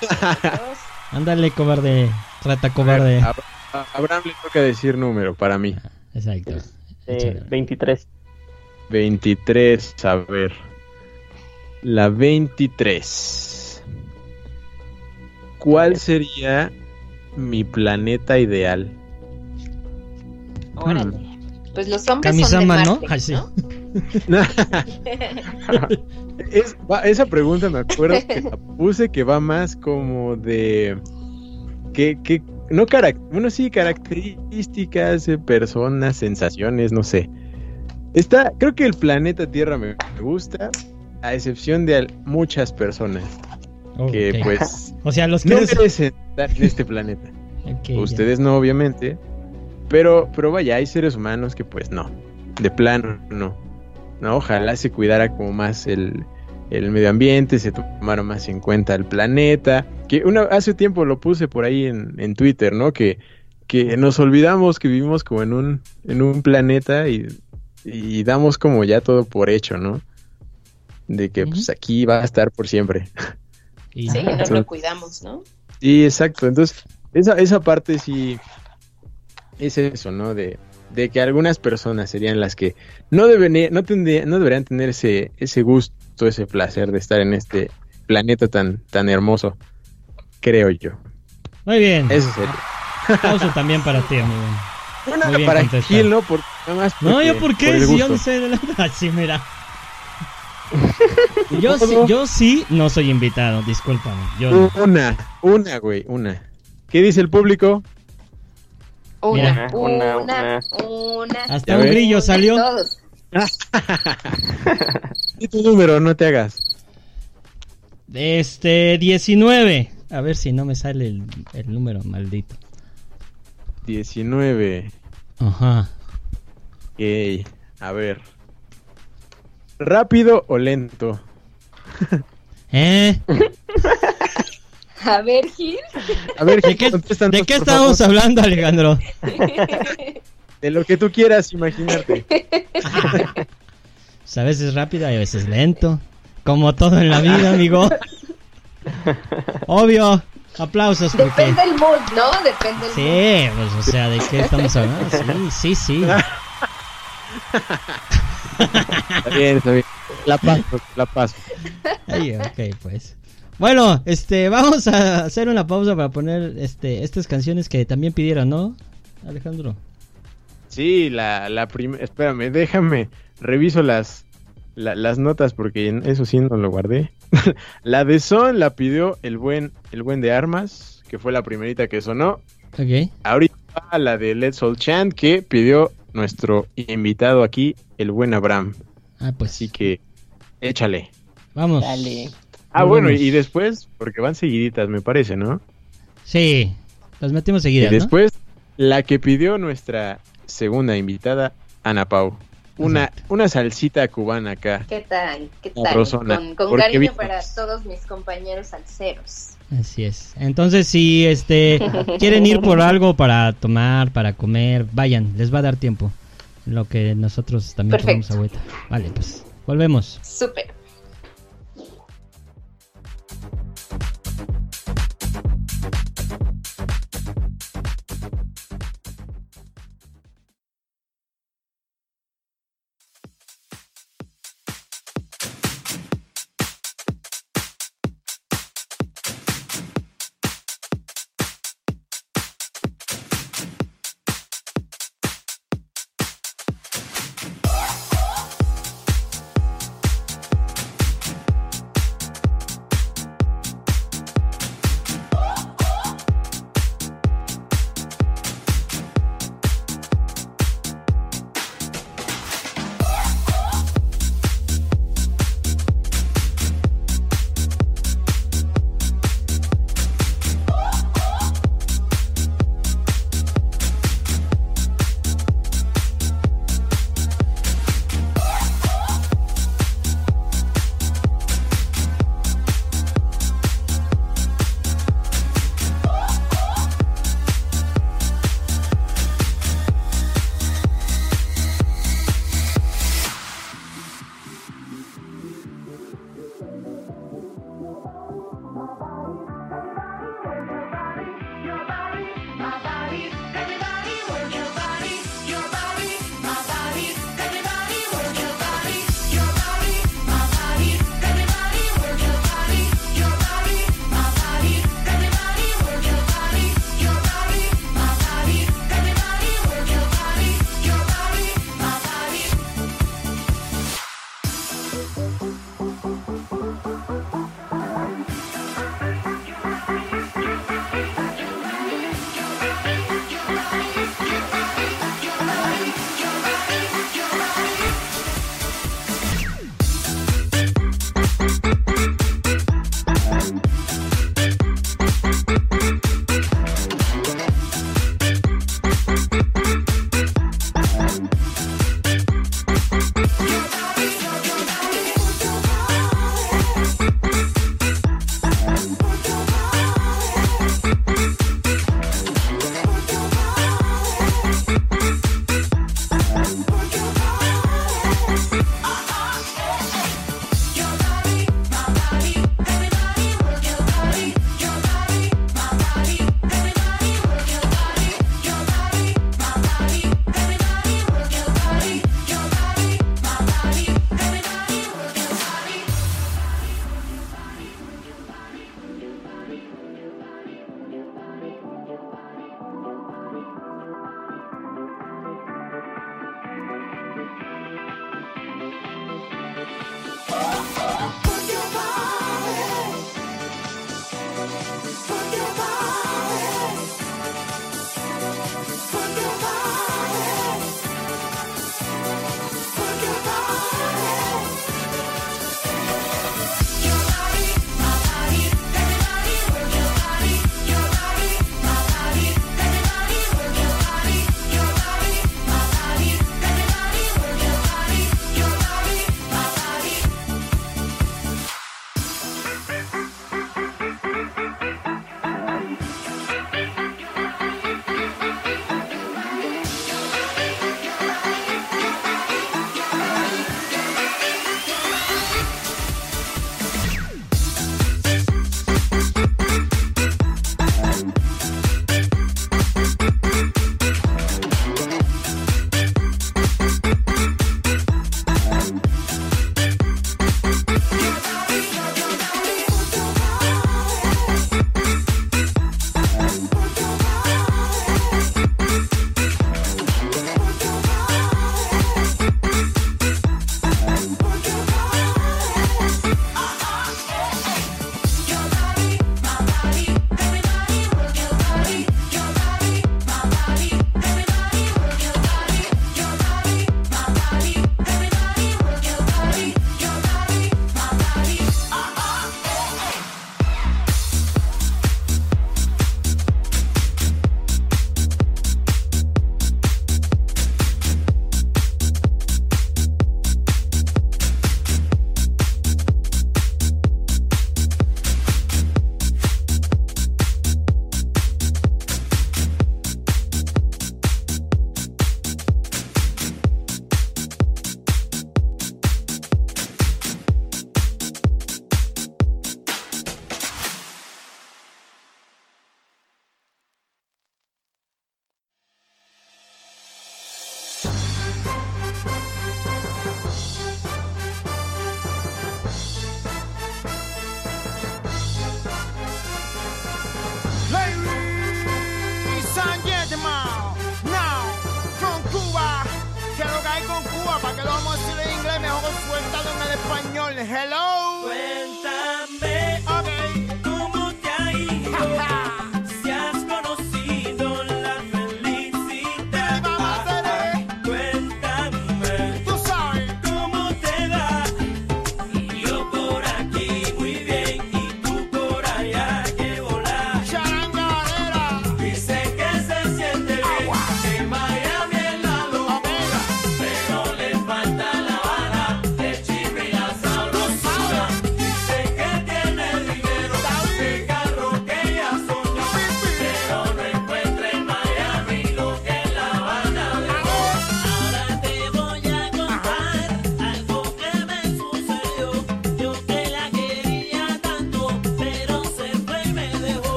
Speaker 3: Ándale, cobarde. Rata cobarde.
Speaker 2: A, a Abraham le toca decir número para mí.
Speaker 3: Exacto.
Speaker 5: Eh,
Speaker 3: Échale.
Speaker 5: 23.
Speaker 2: 23, a ver. La 23. ¿Cuál sería mi planeta ideal?
Speaker 4: Órale. Pues los hombres
Speaker 3: Kamisama,
Speaker 4: son
Speaker 3: ¿no?
Speaker 4: de Marte,
Speaker 3: Ay, sí.
Speaker 4: ¿no?
Speaker 2: Es- va- esa pregunta me acuerdo que la puse que va más como de que, que no carac bueno sí características de personas sensaciones no sé está creo que el planeta Tierra me, gusta a excepción de muchas personas
Speaker 3: Oh,
Speaker 2: que pues
Speaker 3: O sea, los que
Speaker 2: no merecen estar en este planeta.
Speaker 3: Ok, ya.
Speaker 2: ustedes no obviamente pero pero vaya hay seres humanos que pues no de plano no no ojalá se cuidara como más el, el medio ambiente se tomara más en cuenta el planeta que una hace tiempo lo puse por ahí en, en Twitter no que que nos olvidamos que vivimos como en un en un planeta y, y damos como ya todo por hecho no de que pues aquí va a estar por siempre
Speaker 3: Y
Speaker 4: Sí,
Speaker 3: no.
Speaker 4: lo cuidamos, ¿no?
Speaker 2: Sí, exacto. Entonces, esa, esa parte sí es eso, ¿no? De, de que algunas personas serían las que no, deben, no, tendría- no deberían tener ese, ese gusto, ese placer de estar en este planeta tan, tan hermoso, creo yo.
Speaker 3: Muy bien.
Speaker 2: Eso sería.
Speaker 3: Aplauso también para ti, amigo.
Speaker 2: Bueno,
Speaker 3: Muy bien
Speaker 2: para
Speaker 3: contestado.
Speaker 2: Gil, ¿no? Por, nada más
Speaker 3: No, yo por qué,
Speaker 2: el
Speaker 3: si yo no sé de la... Así, mira. Yo sí, yo sí no soy invitado, discúlpame. Yo no.
Speaker 2: Una, una, güey, una. ¿Qué dice el público?
Speaker 4: Una, una,
Speaker 5: Una,
Speaker 4: una.
Speaker 3: Hasta un
Speaker 2: ves.
Speaker 3: grillo salió.
Speaker 2: Y tu número, no te hagas.
Speaker 3: Este, 19. A ver si no me sale el, el número maldito.
Speaker 2: 19.
Speaker 3: Ajá.
Speaker 2: Ok, a ver. ¿Rápido o lento?
Speaker 3: ¿Eh?
Speaker 4: A ver, Gil.
Speaker 2: A ver,
Speaker 3: ¿De qué, ¿de qué estamos
Speaker 2: favor.
Speaker 3: hablando, Alejandro?
Speaker 2: De lo que tú quieras imaginarte.
Speaker 3: Pues a veces rápido y a veces lento. Como todo en la vida, amigo. Obvio. Aplausos porque...
Speaker 4: Depende el mood, ¿no? Depende el mood.
Speaker 3: Sí, pues o sea, ¿de qué estamos hablando? Sí, sí, sí.
Speaker 2: Está bien, está bien. La paso, la paso.
Speaker 3: Ay, ok, pues. Bueno, este, vamos a hacer una pausa para poner este, estas canciones que también pidieron, ¿no, Alejandro?
Speaker 2: Sí, la, la primera. Espérame, déjame. Reviso las, la- las notas porque en eso sí no lo guardé. la de Son la pidió el buen, el buen de Armas, que fue la primerita que sonó.
Speaker 3: Ok.
Speaker 2: Ahorita va la de Let's All Chant que pidió nuestro invitado aquí, el buen Abraham.
Speaker 3: Ah, pues
Speaker 2: Así que échale.
Speaker 3: vamos.
Speaker 5: Dale.
Speaker 2: Ah, bueno, y, y después, porque van seguiditas, me parece, ¿no?
Speaker 3: Sí, las metimos
Speaker 2: Y
Speaker 3: seguidas, ¿no?
Speaker 2: después, la que pidió nuestra segunda invitada, Ana Pau. Una, una salsita cubana acá.
Speaker 4: ¿Qué tal? ¿Qué tal? Con, cariño
Speaker 2: vi-
Speaker 4: para todos mis compañeros salseros.
Speaker 3: Así es. Entonces, si este quieren ir por algo para tomar, para comer, vayan, les va a dar tiempo. Lo que nosotros también
Speaker 4: Perfecto.
Speaker 3: tomamos agüita. Vale, pues volvemos.
Speaker 4: Súper.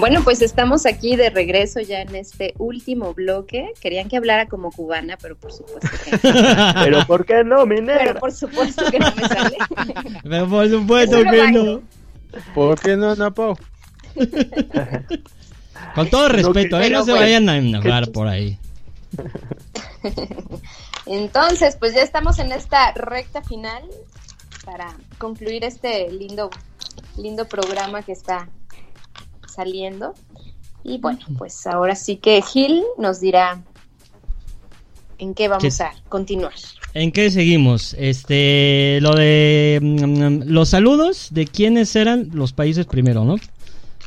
Speaker 4: Bueno, pues estamos aquí de regreso ya en este último bloque. Querían que hablara como cubana, pero por supuesto que no.
Speaker 5: Pero ¿por qué no, mi
Speaker 4: Pero
Speaker 5: negra?
Speaker 4: por supuesto que no me sale.
Speaker 3: Pero por supuesto que no.
Speaker 2: ¿Por qué no, Napo?
Speaker 3: Con todo respeto, ¿eh?
Speaker 4: Pero
Speaker 3: No se
Speaker 4: bueno.
Speaker 3: vayan a enojar por ahí.
Speaker 4: Entonces, pues ya estamos en esta recta final para concluir este lindo, lindo programa que está saliendo. Y bueno, pues ahora sí que Gil nos dirá en qué vamos
Speaker 3: ¿Qué?
Speaker 4: a continuar.
Speaker 3: ¿En qué seguimos? Este, lo de mm, mm, los saludos de quiénes eran los países primero, ¿no?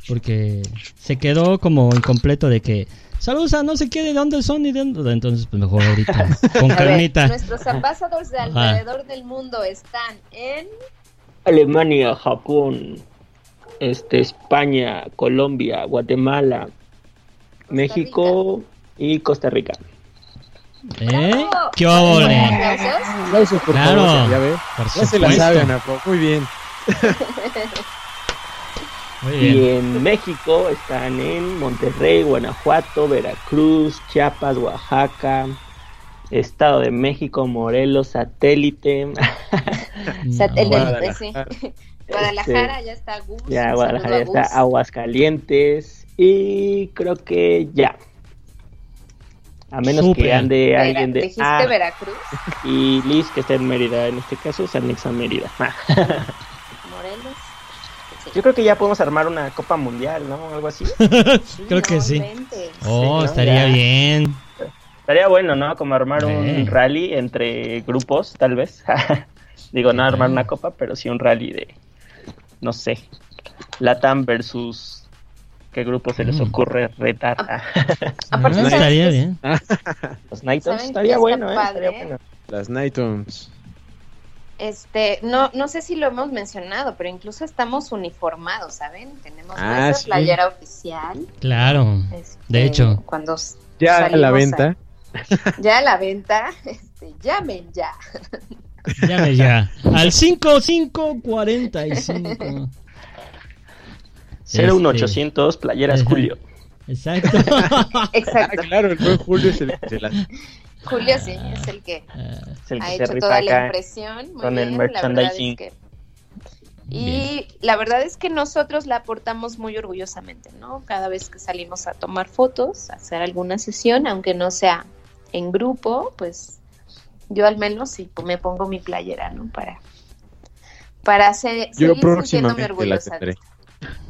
Speaker 3: Porque se quedó como incompleto de que saludos a no sé qué de dónde son y de dónde. Entonces, pues mejor ahorita con
Speaker 4: A ver,
Speaker 3: calmita.
Speaker 4: nuestros ambasadores de
Speaker 3: Ajá.
Speaker 4: alrededor del mundo están en
Speaker 5: Alemania, Japón, este, España, Colombia, Guatemala, México y Costa Rica.
Speaker 3: ¿Eh? ¿Qué óvole?
Speaker 4: ¿Aplausos?
Speaker 2: Por
Speaker 3: Claro,
Speaker 2: favor, ya ve.
Speaker 3: por
Speaker 2: Ya se la
Speaker 3: supuesto.
Speaker 2: sabe, Napo. Muy bien.
Speaker 3: Muy
Speaker 5: Y
Speaker 3: bien.
Speaker 5: en México están en Monterrey, Guanajuato, Veracruz, Chiapas, Oaxaca, Estado de México, Morelos, satélite.
Speaker 4: Sat- el- el-
Speaker 2: Guadalajara.
Speaker 4: sí. Guadalajara, ya está Gus.
Speaker 5: Este, ya, Guadalajara ya está, Aguascalientes y creo que ya. A menos que ande
Speaker 4: Vera-
Speaker 5: alguien de
Speaker 4: ¿Dijiste
Speaker 5: ah,
Speaker 4: Veracruz?
Speaker 5: y Liz que está en Mérida, en este caso se anexa a Mérida.
Speaker 4: Morelos. Sí.
Speaker 5: Yo creo que ya podemos armar una Copa Mundial, ¿no? Algo así.
Speaker 3: Creo que sí.
Speaker 4: inventes.
Speaker 3: Oh,
Speaker 5: ¿no?
Speaker 3: estaría
Speaker 5: Ya.
Speaker 3: bien.
Speaker 5: Estaría bueno, ¿no? Como armar
Speaker 3: Eh.
Speaker 5: un rally entre grupos, tal vez. Digo, no armar una copa, pero sí un rally de, no sé, Latam versus qué grupo se les
Speaker 3: Mm.
Speaker 5: ocurre retar
Speaker 4: Ah,
Speaker 5: a
Speaker 4: Aparte,
Speaker 3: Ah,
Speaker 4: ¿sabes
Speaker 3: estaría bien.
Speaker 5: los Knights.
Speaker 4: ¿Saben qué
Speaker 5: Estaría bueno, ¿eh? Estaría bueno.
Speaker 2: Las Nightons.
Speaker 4: Este, no, no sé si lo hemos mencionado, pero incluso estamos uniformados, ¿saben? Tenemos
Speaker 2: Ah,
Speaker 4: nuestra
Speaker 2: sí.
Speaker 4: playera oficial.
Speaker 3: Claro.
Speaker 4: este,
Speaker 3: De hecho.
Speaker 4: cuando
Speaker 2: Ya a la venta.
Speaker 4: ya a la venta, este, llamen ya.
Speaker 3: Llame ya. Al 5545.
Speaker 5: 01800 playeras
Speaker 3: Ajá.
Speaker 5: Julio.
Speaker 3: Este, Exacto.
Speaker 2: Ah,
Speaker 4: Exacto.
Speaker 2: claro, el buen Julio es el que se las...
Speaker 4: Julio sí, es el que
Speaker 3: Ah,
Speaker 5: Es el
Speaker 4: ha
Speaker 5: que se
Speaker 4: hecho toda la impresión. Muy
Speaker 5: con el
Speaker 4: la es
Speaker 5: merchandising.
Speaker 4: que- Y la verdad es que nosotros la aportamos muy orgullosamente, ¿no? Cada vez que salimos a tomar fotos, a hacer alguna sesión, aunque no sea en grupo, pues yo al menos sí me pongo mi playera, ¿no? Para, para hacer,
Speaker 2: Yo
Speaker 4: seguir sintiéndome
Speaker 2: próximamente la tendré.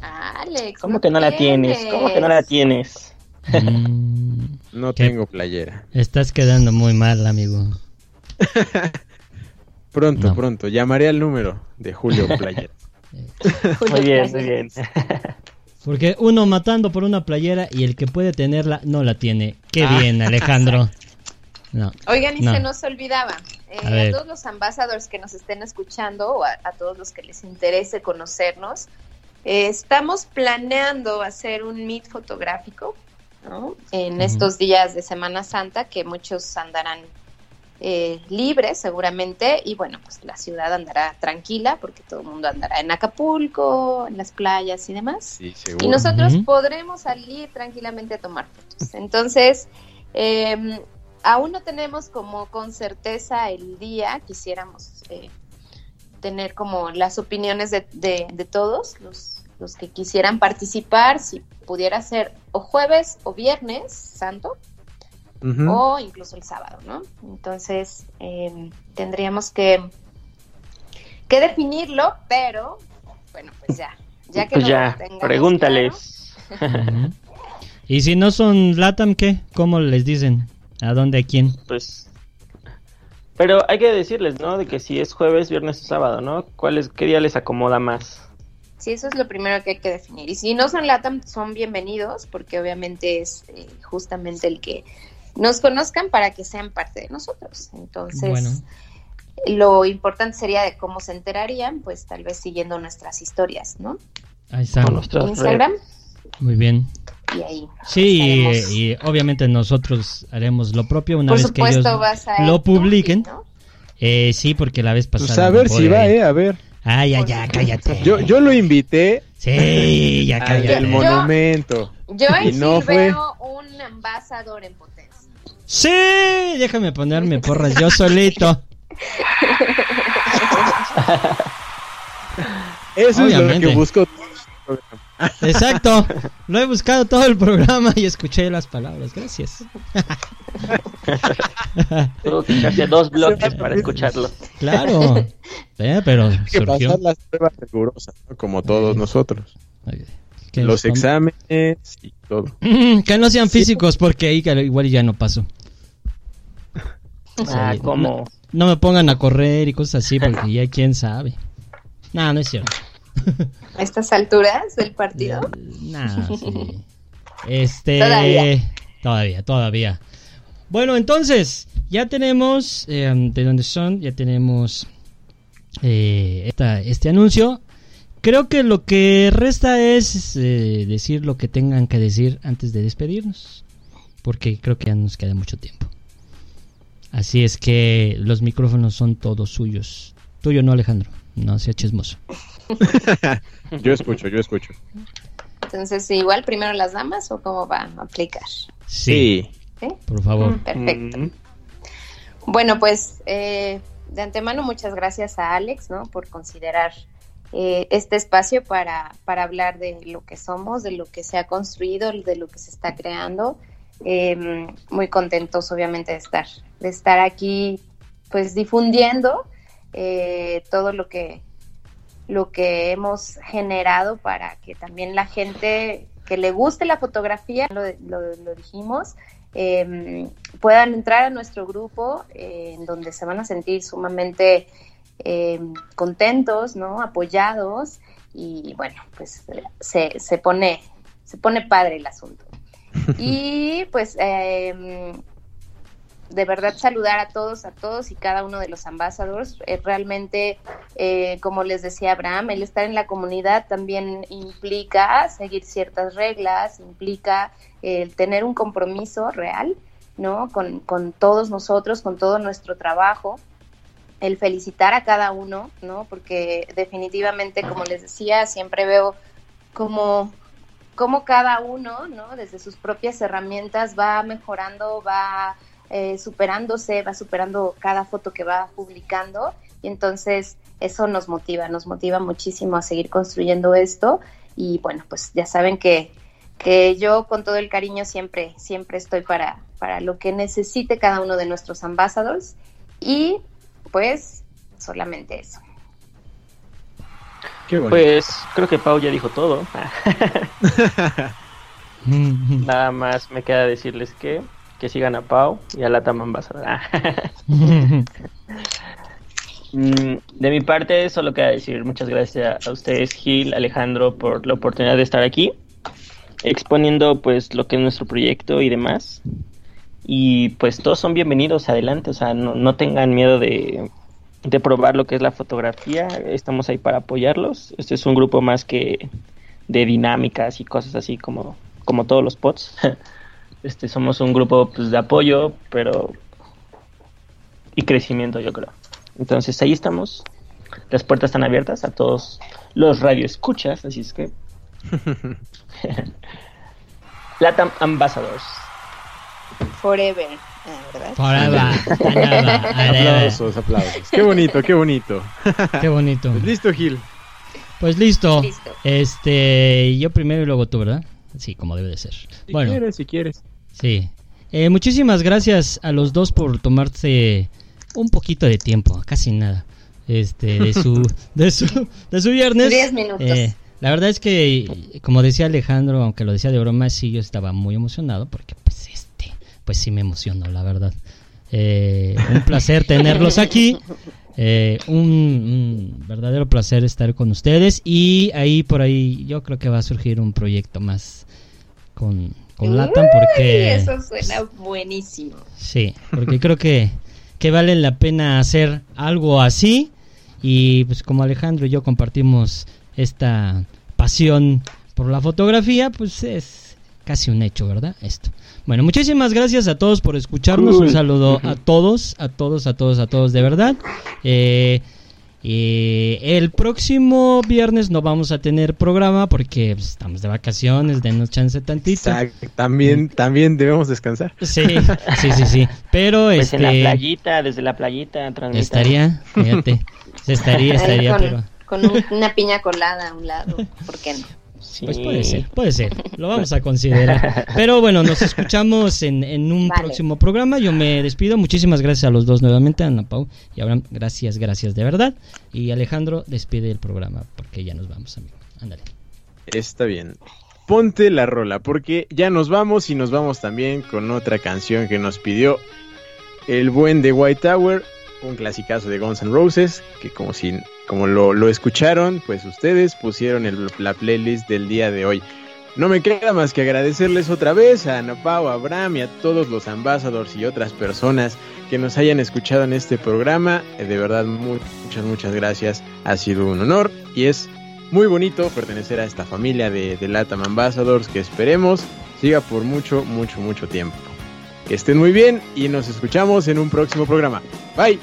Speaker 4: Alex,
Speaker 5: ¿Cómo que no la tienes? ¿Cómo que no la tienes?
Speaker 3: mm,
Speaker 2: No
Speaker 3: ¿Qué?
Speaker 2: tengo playera.
Speaker 3: estás quedando muy mal, amigo.
Speaker 2: Pronto,
Speaker 3: No.
Speaker 2: pronto. Llamaré al número de Julio Playera.
Speaker 5: Muy bien, muy bien.
Speaker 3: Porque uno matando por una playera y el que puede tenerla no la tiene. Qué
Speaker 2: Ah.
Speaker 3: bien, Alejandro. No.
Speaker 4: Oigan, y
Speaker 3: No.
Speaker 4: se nos olvidaba, eh,
Speaker 3: A
Speaker 4: todos los ambassadors que nos estén escuchando o a, a todos los que les interese conocernos, eh, estamos planeando hacer un meet fotográfico ¿no? en estos días de Semana Santa que muchos andarán eh, libres seguramente y bueno, pues la ciudad andará tranquila porque todo el mundo andará en Acapulco, en las playas y demás.
Speaker 2: Sí,
Speaker 4: Y nosotros podremos salir tranquilamente a tomar fotos. Entonces, eh, aún no tenemos como con certeza el día, quisiéramos eh, tener como las opiniones de, de- de todos, los, los que quisieran participar, si pudiera ser o jueves o viernes santo, o incluso el sábado, ¿no? Entonces, eh, tendríamos que, que definirlo, pero bueno, pues ya, ya que
Speaker 5: Pues ya, pregúntales.
Speaker 3: Y si no son Latam, ¿qué? ¿Cómo les dicen? ¿A dónde, a quién?
Speaker 5: Pues. Pero hay que decirles, ¿no? De que si es jueves, viernes o sábado, ¿no? ¿Cuál es, ¿Qué día les acomoda más?
Speaker 4: Sí, eso es lo primero que hay que definir. Y si no son LATAM, son bienvenidos, porque obviamente es eh, justamente el que nos conozcan para que sean parte de nosotros. Entonces,
Speaker 3: Bueno.
Speaker 4: lo importante sería de cómo se enterarían, pues tal vez siguiendo nuestras historias, ¿no?
Speaker 3: Ahí está.
Speaker 5: Con nuestras
Speaker 4: Instagram
Speaker 3: Muy bien.
Speaker 4: Y ahí.
Speaker 3: Sí, y, y obviamente nosotros haremos lo propio una
Speaker 4: Por
Speaker 3: vez que ellos
Speaker 4: vas a
Speaker 3: lo publiquen.
Speaker 4: ¿no?
Speaker 3: Eh, sí, porque la vez pasada.
Speaker 2: Pues a
Speaker 3: no
Speaker 2: ver si va, ¿eh? A ver.
Speaker 3: Ay, ya, ya, cállate.
Speaker 2: Yo, yo lo invité
Speaker 3: Sí, ya cállate.
Speaker 2: del monumento.
Speaker 4: Yo
Speaker 2: y
Speaker 4: en
Speaker 2: no
Speaker 4: sí
Speaker 2: fue.
Speaker 4: veo un ambasador en potencia.
Speaker 3: Sí, déjame ponerme porras yo solito.
Speaker 2: Eso es lo que busco.
Speaker 3: Exacto. Lo he buscado todo el programa y escuché las palabras. Gracias.
Speaker 5: Tuvo que echarse dos bloques para escucharlo.
Speaker 3: Claro. Eh, pero
Speaker 2: Hay que
Speaker 3: surgió.
Speaker 2: pasar las pruebas rigurosas, ¿no? como todos nosotros. Los exámenes y todo.
Speaker 3: Mm, Que no sean físicos porque ahí que igual ya no paso.
Speaker 5: Ah, ¿cómo?
Speaker 3: No, no me pongan a correr y cosas así porque ya quién sabe. No, no es cierto.
Speaker 4: A estas alturas del partido.
Speaker 3: Sí. Este.
Speaker 4: Todavía.
Speaker 3: Todavía, todavía. Bueno, entonces, ya tenemos eh, de dónde son, ya tenemos eh, esta- este anuncio. Creo que lo que resta es eh, decir lo que tengan que decir antes de despedirnos. Porque creo que ya nos queda mucho tiempo. Así es que los micrófonos son todos suyos. Tuyo no, Alejandro. No sea chismoso.
Speaker 2: Yo escucho, yo escucho.
Speaker 4: Entonces, igual primero las damas o cómo va a aplicar.
Speaker 3: Sí.
Speaker 4: ¿Sí?
Speaker 3: Por favor.
Speaker 4: Perfecto.
Speaker 5: Mm,
Speaker 4: Bueno, pues eh, de antemano muchas gracias a Alex, ¿no? Por considerar eh, este espacio para, para hablar de lo que somos, de lo que se ha construido, de lo que se está creando. Eh, muy contentos, obviamente, de estar, de estar aquí, pues difundiendo eh, todo lo que lo que hemos generado para que también la gente que le guste la fotografía, lo, lo- lo dijimos, eh, puedan entrar a nuestro grupo eh, en donde se van a sentir sumamente eh, contentos, ¿no? Apoyados y bueno, pues se, se pone se pone padre el asunto. Y pues eh, de verdad saludar a todos, a todos y cada uno de los ambassadors. Eh, realmente, eh, como les decía Abraham, el estar en la comunidad también implica seguir ciertas reglas, implica eh, tener un compromiso real, ¿no? Con, con todos nosotros, con todo nuestro trabajo el felicitar a cada uno, ¿no? Porque definitivamente, como les decía, siempre veo como, como cada uno, ¿no? Desde sus propias herramientas va mejorando, va eh, superándose, va superando cada foto que va publicando. Y entonces eso nos motiva, nos motiva muchísimo a seguir construyendo esto. Y bueno, pues ya saben que, que yo con todo el cariño siempre, siempre estoy para, para lo que necesite cada uno de nuestros ambassadors. Y pues solamente eso.
Speaker 2: Qué.
Speaker 5: Pues creo que Pau ya dijo todo. Nada más me queda decirles que, que sigan a Pau y a la Tama Ambassador. Mm, De mi parte, solo queda decir muchas gracias a ustedes, Gil, Alejandro, por la oportunidad de estar aquí, exponiendo pues lo que es nuestro proyecto y demás. Y pues todos son bienvenidos adelante, o sea, no, no tengan miedo de, de probar lo que es la fotografía, estamos ahí para apoyarlos. Este es un grupo más que de dinámicas y cosas así como, como todos los pods. Este, somos un grupo pues, de apoyo, pero y crecimiento, yo creo. Entonces ahí estamos. Las puertas están abiertas a todos los radioescuchas, así es que. Latam Ambassadors.
Speaker 4: Forever, ah, ¿verdad?
Speaker 3: Forever, forever, forever.
Speaker 2: aplausos, aplausos. Qué bonito, qué bonito.
Speaker 3: Qué bonito.
Speaker 2: Pues listo, Gil.
Speaker 3: Pues listo.
Speaker 4: Listo.
Speaker 3: Este, yo primero y luego tú, ¿verdad? Sí, como debe de ser.
Speaker 2: Si
Speaker 3: bueno,
Speaker 2: quieres, si quieres.
Speaker 3: Sí. Eh, muchísimas gracias a los dos por tomarse un poquito de tiempo, casi nada. Este, de su, de su, de su viernes.
Speaker 4: Diez minutos.
Speaker 3: Eh, la verdad es que, como decía Alejandro, aunque lo decía de broma, sí, yo estaba muy emocionado porque, pues, este, pues sí me emocionó, la verdad. Eh, un placer tenerlos aquí. Eh, un, un verdadero placer estar con ustedes. Y ahí por ahí yo creo que va a surgir un proyecto más con, con Latam porque...
Speaker 4: eso suena buenísimo.
Speaker 3: Sí, porque creo que, que vale la pena hacer algo así. Y pues como Alejandro y yo compartimos esta pasión por la fotografía, pues es casi un hecho, ¿verdad? Esto. Bueno, muchísimas gracias a todos por escucharnos. Un saludo a todos, a todos, a todos, a todos, de verdad. Eh, Y el próximo viernes no vamos a tener programa porque pues, estamos de vacaciones, denos chance tantito.
Speaker 2: Exacto, También, también debemos descansar.
Speaker 3: Sí, sí, sí, sí. Pero
Speaker 5: Pues
Speaker 3: este
Speaker 5: en la playita, desde la playita,
Speaker 3: estaría, fíjate, estaría, estaría,
Speaker 4: con,
Speaker 3: pero
Speaker 4: con un- una piña colada a un lado, ¿por qué no?
Speaker 5: Sí.
Speaker 3: pues puede ser, puede ser, lo vamos a considerar. Pero bueno, nos escuchamos en, en un
Speaker 4: Vale.
Speaker 3: próximo programa. Yo me despido. Muchísimas gracias a los dos nuevamente, a Ana Pau y Abraham. Gracias, gracias de verdad. Y Alejandro despide el programa porque ya nos vamos, amigo. Ándale.
Speaker 2: Está bien. Ponte la rola, porque ya nos vamos y nos vamos también con otra canción que nos pidió el buen de White Tower, un clasicazo de Guns N' Roses, que como si como lo, lo escucharon, pues ustedes pusieron la playlist del día de hoy. No me queda más que agradecerles otra vez a Ana Pau, a Abraham y a todos los ambassadors y otras personas que nos hayan escuchado en este programa. Eh, De verdad, mu- muchas, muchas gracias. Ha sido un honor y es muy bonito pertenecer a esta familia de, de Latam Ambassadors que esperemos siga por mucho, mucho, mucho tiempo. Que estén muy bien y nos escuchamos en un próximo programa. Bye.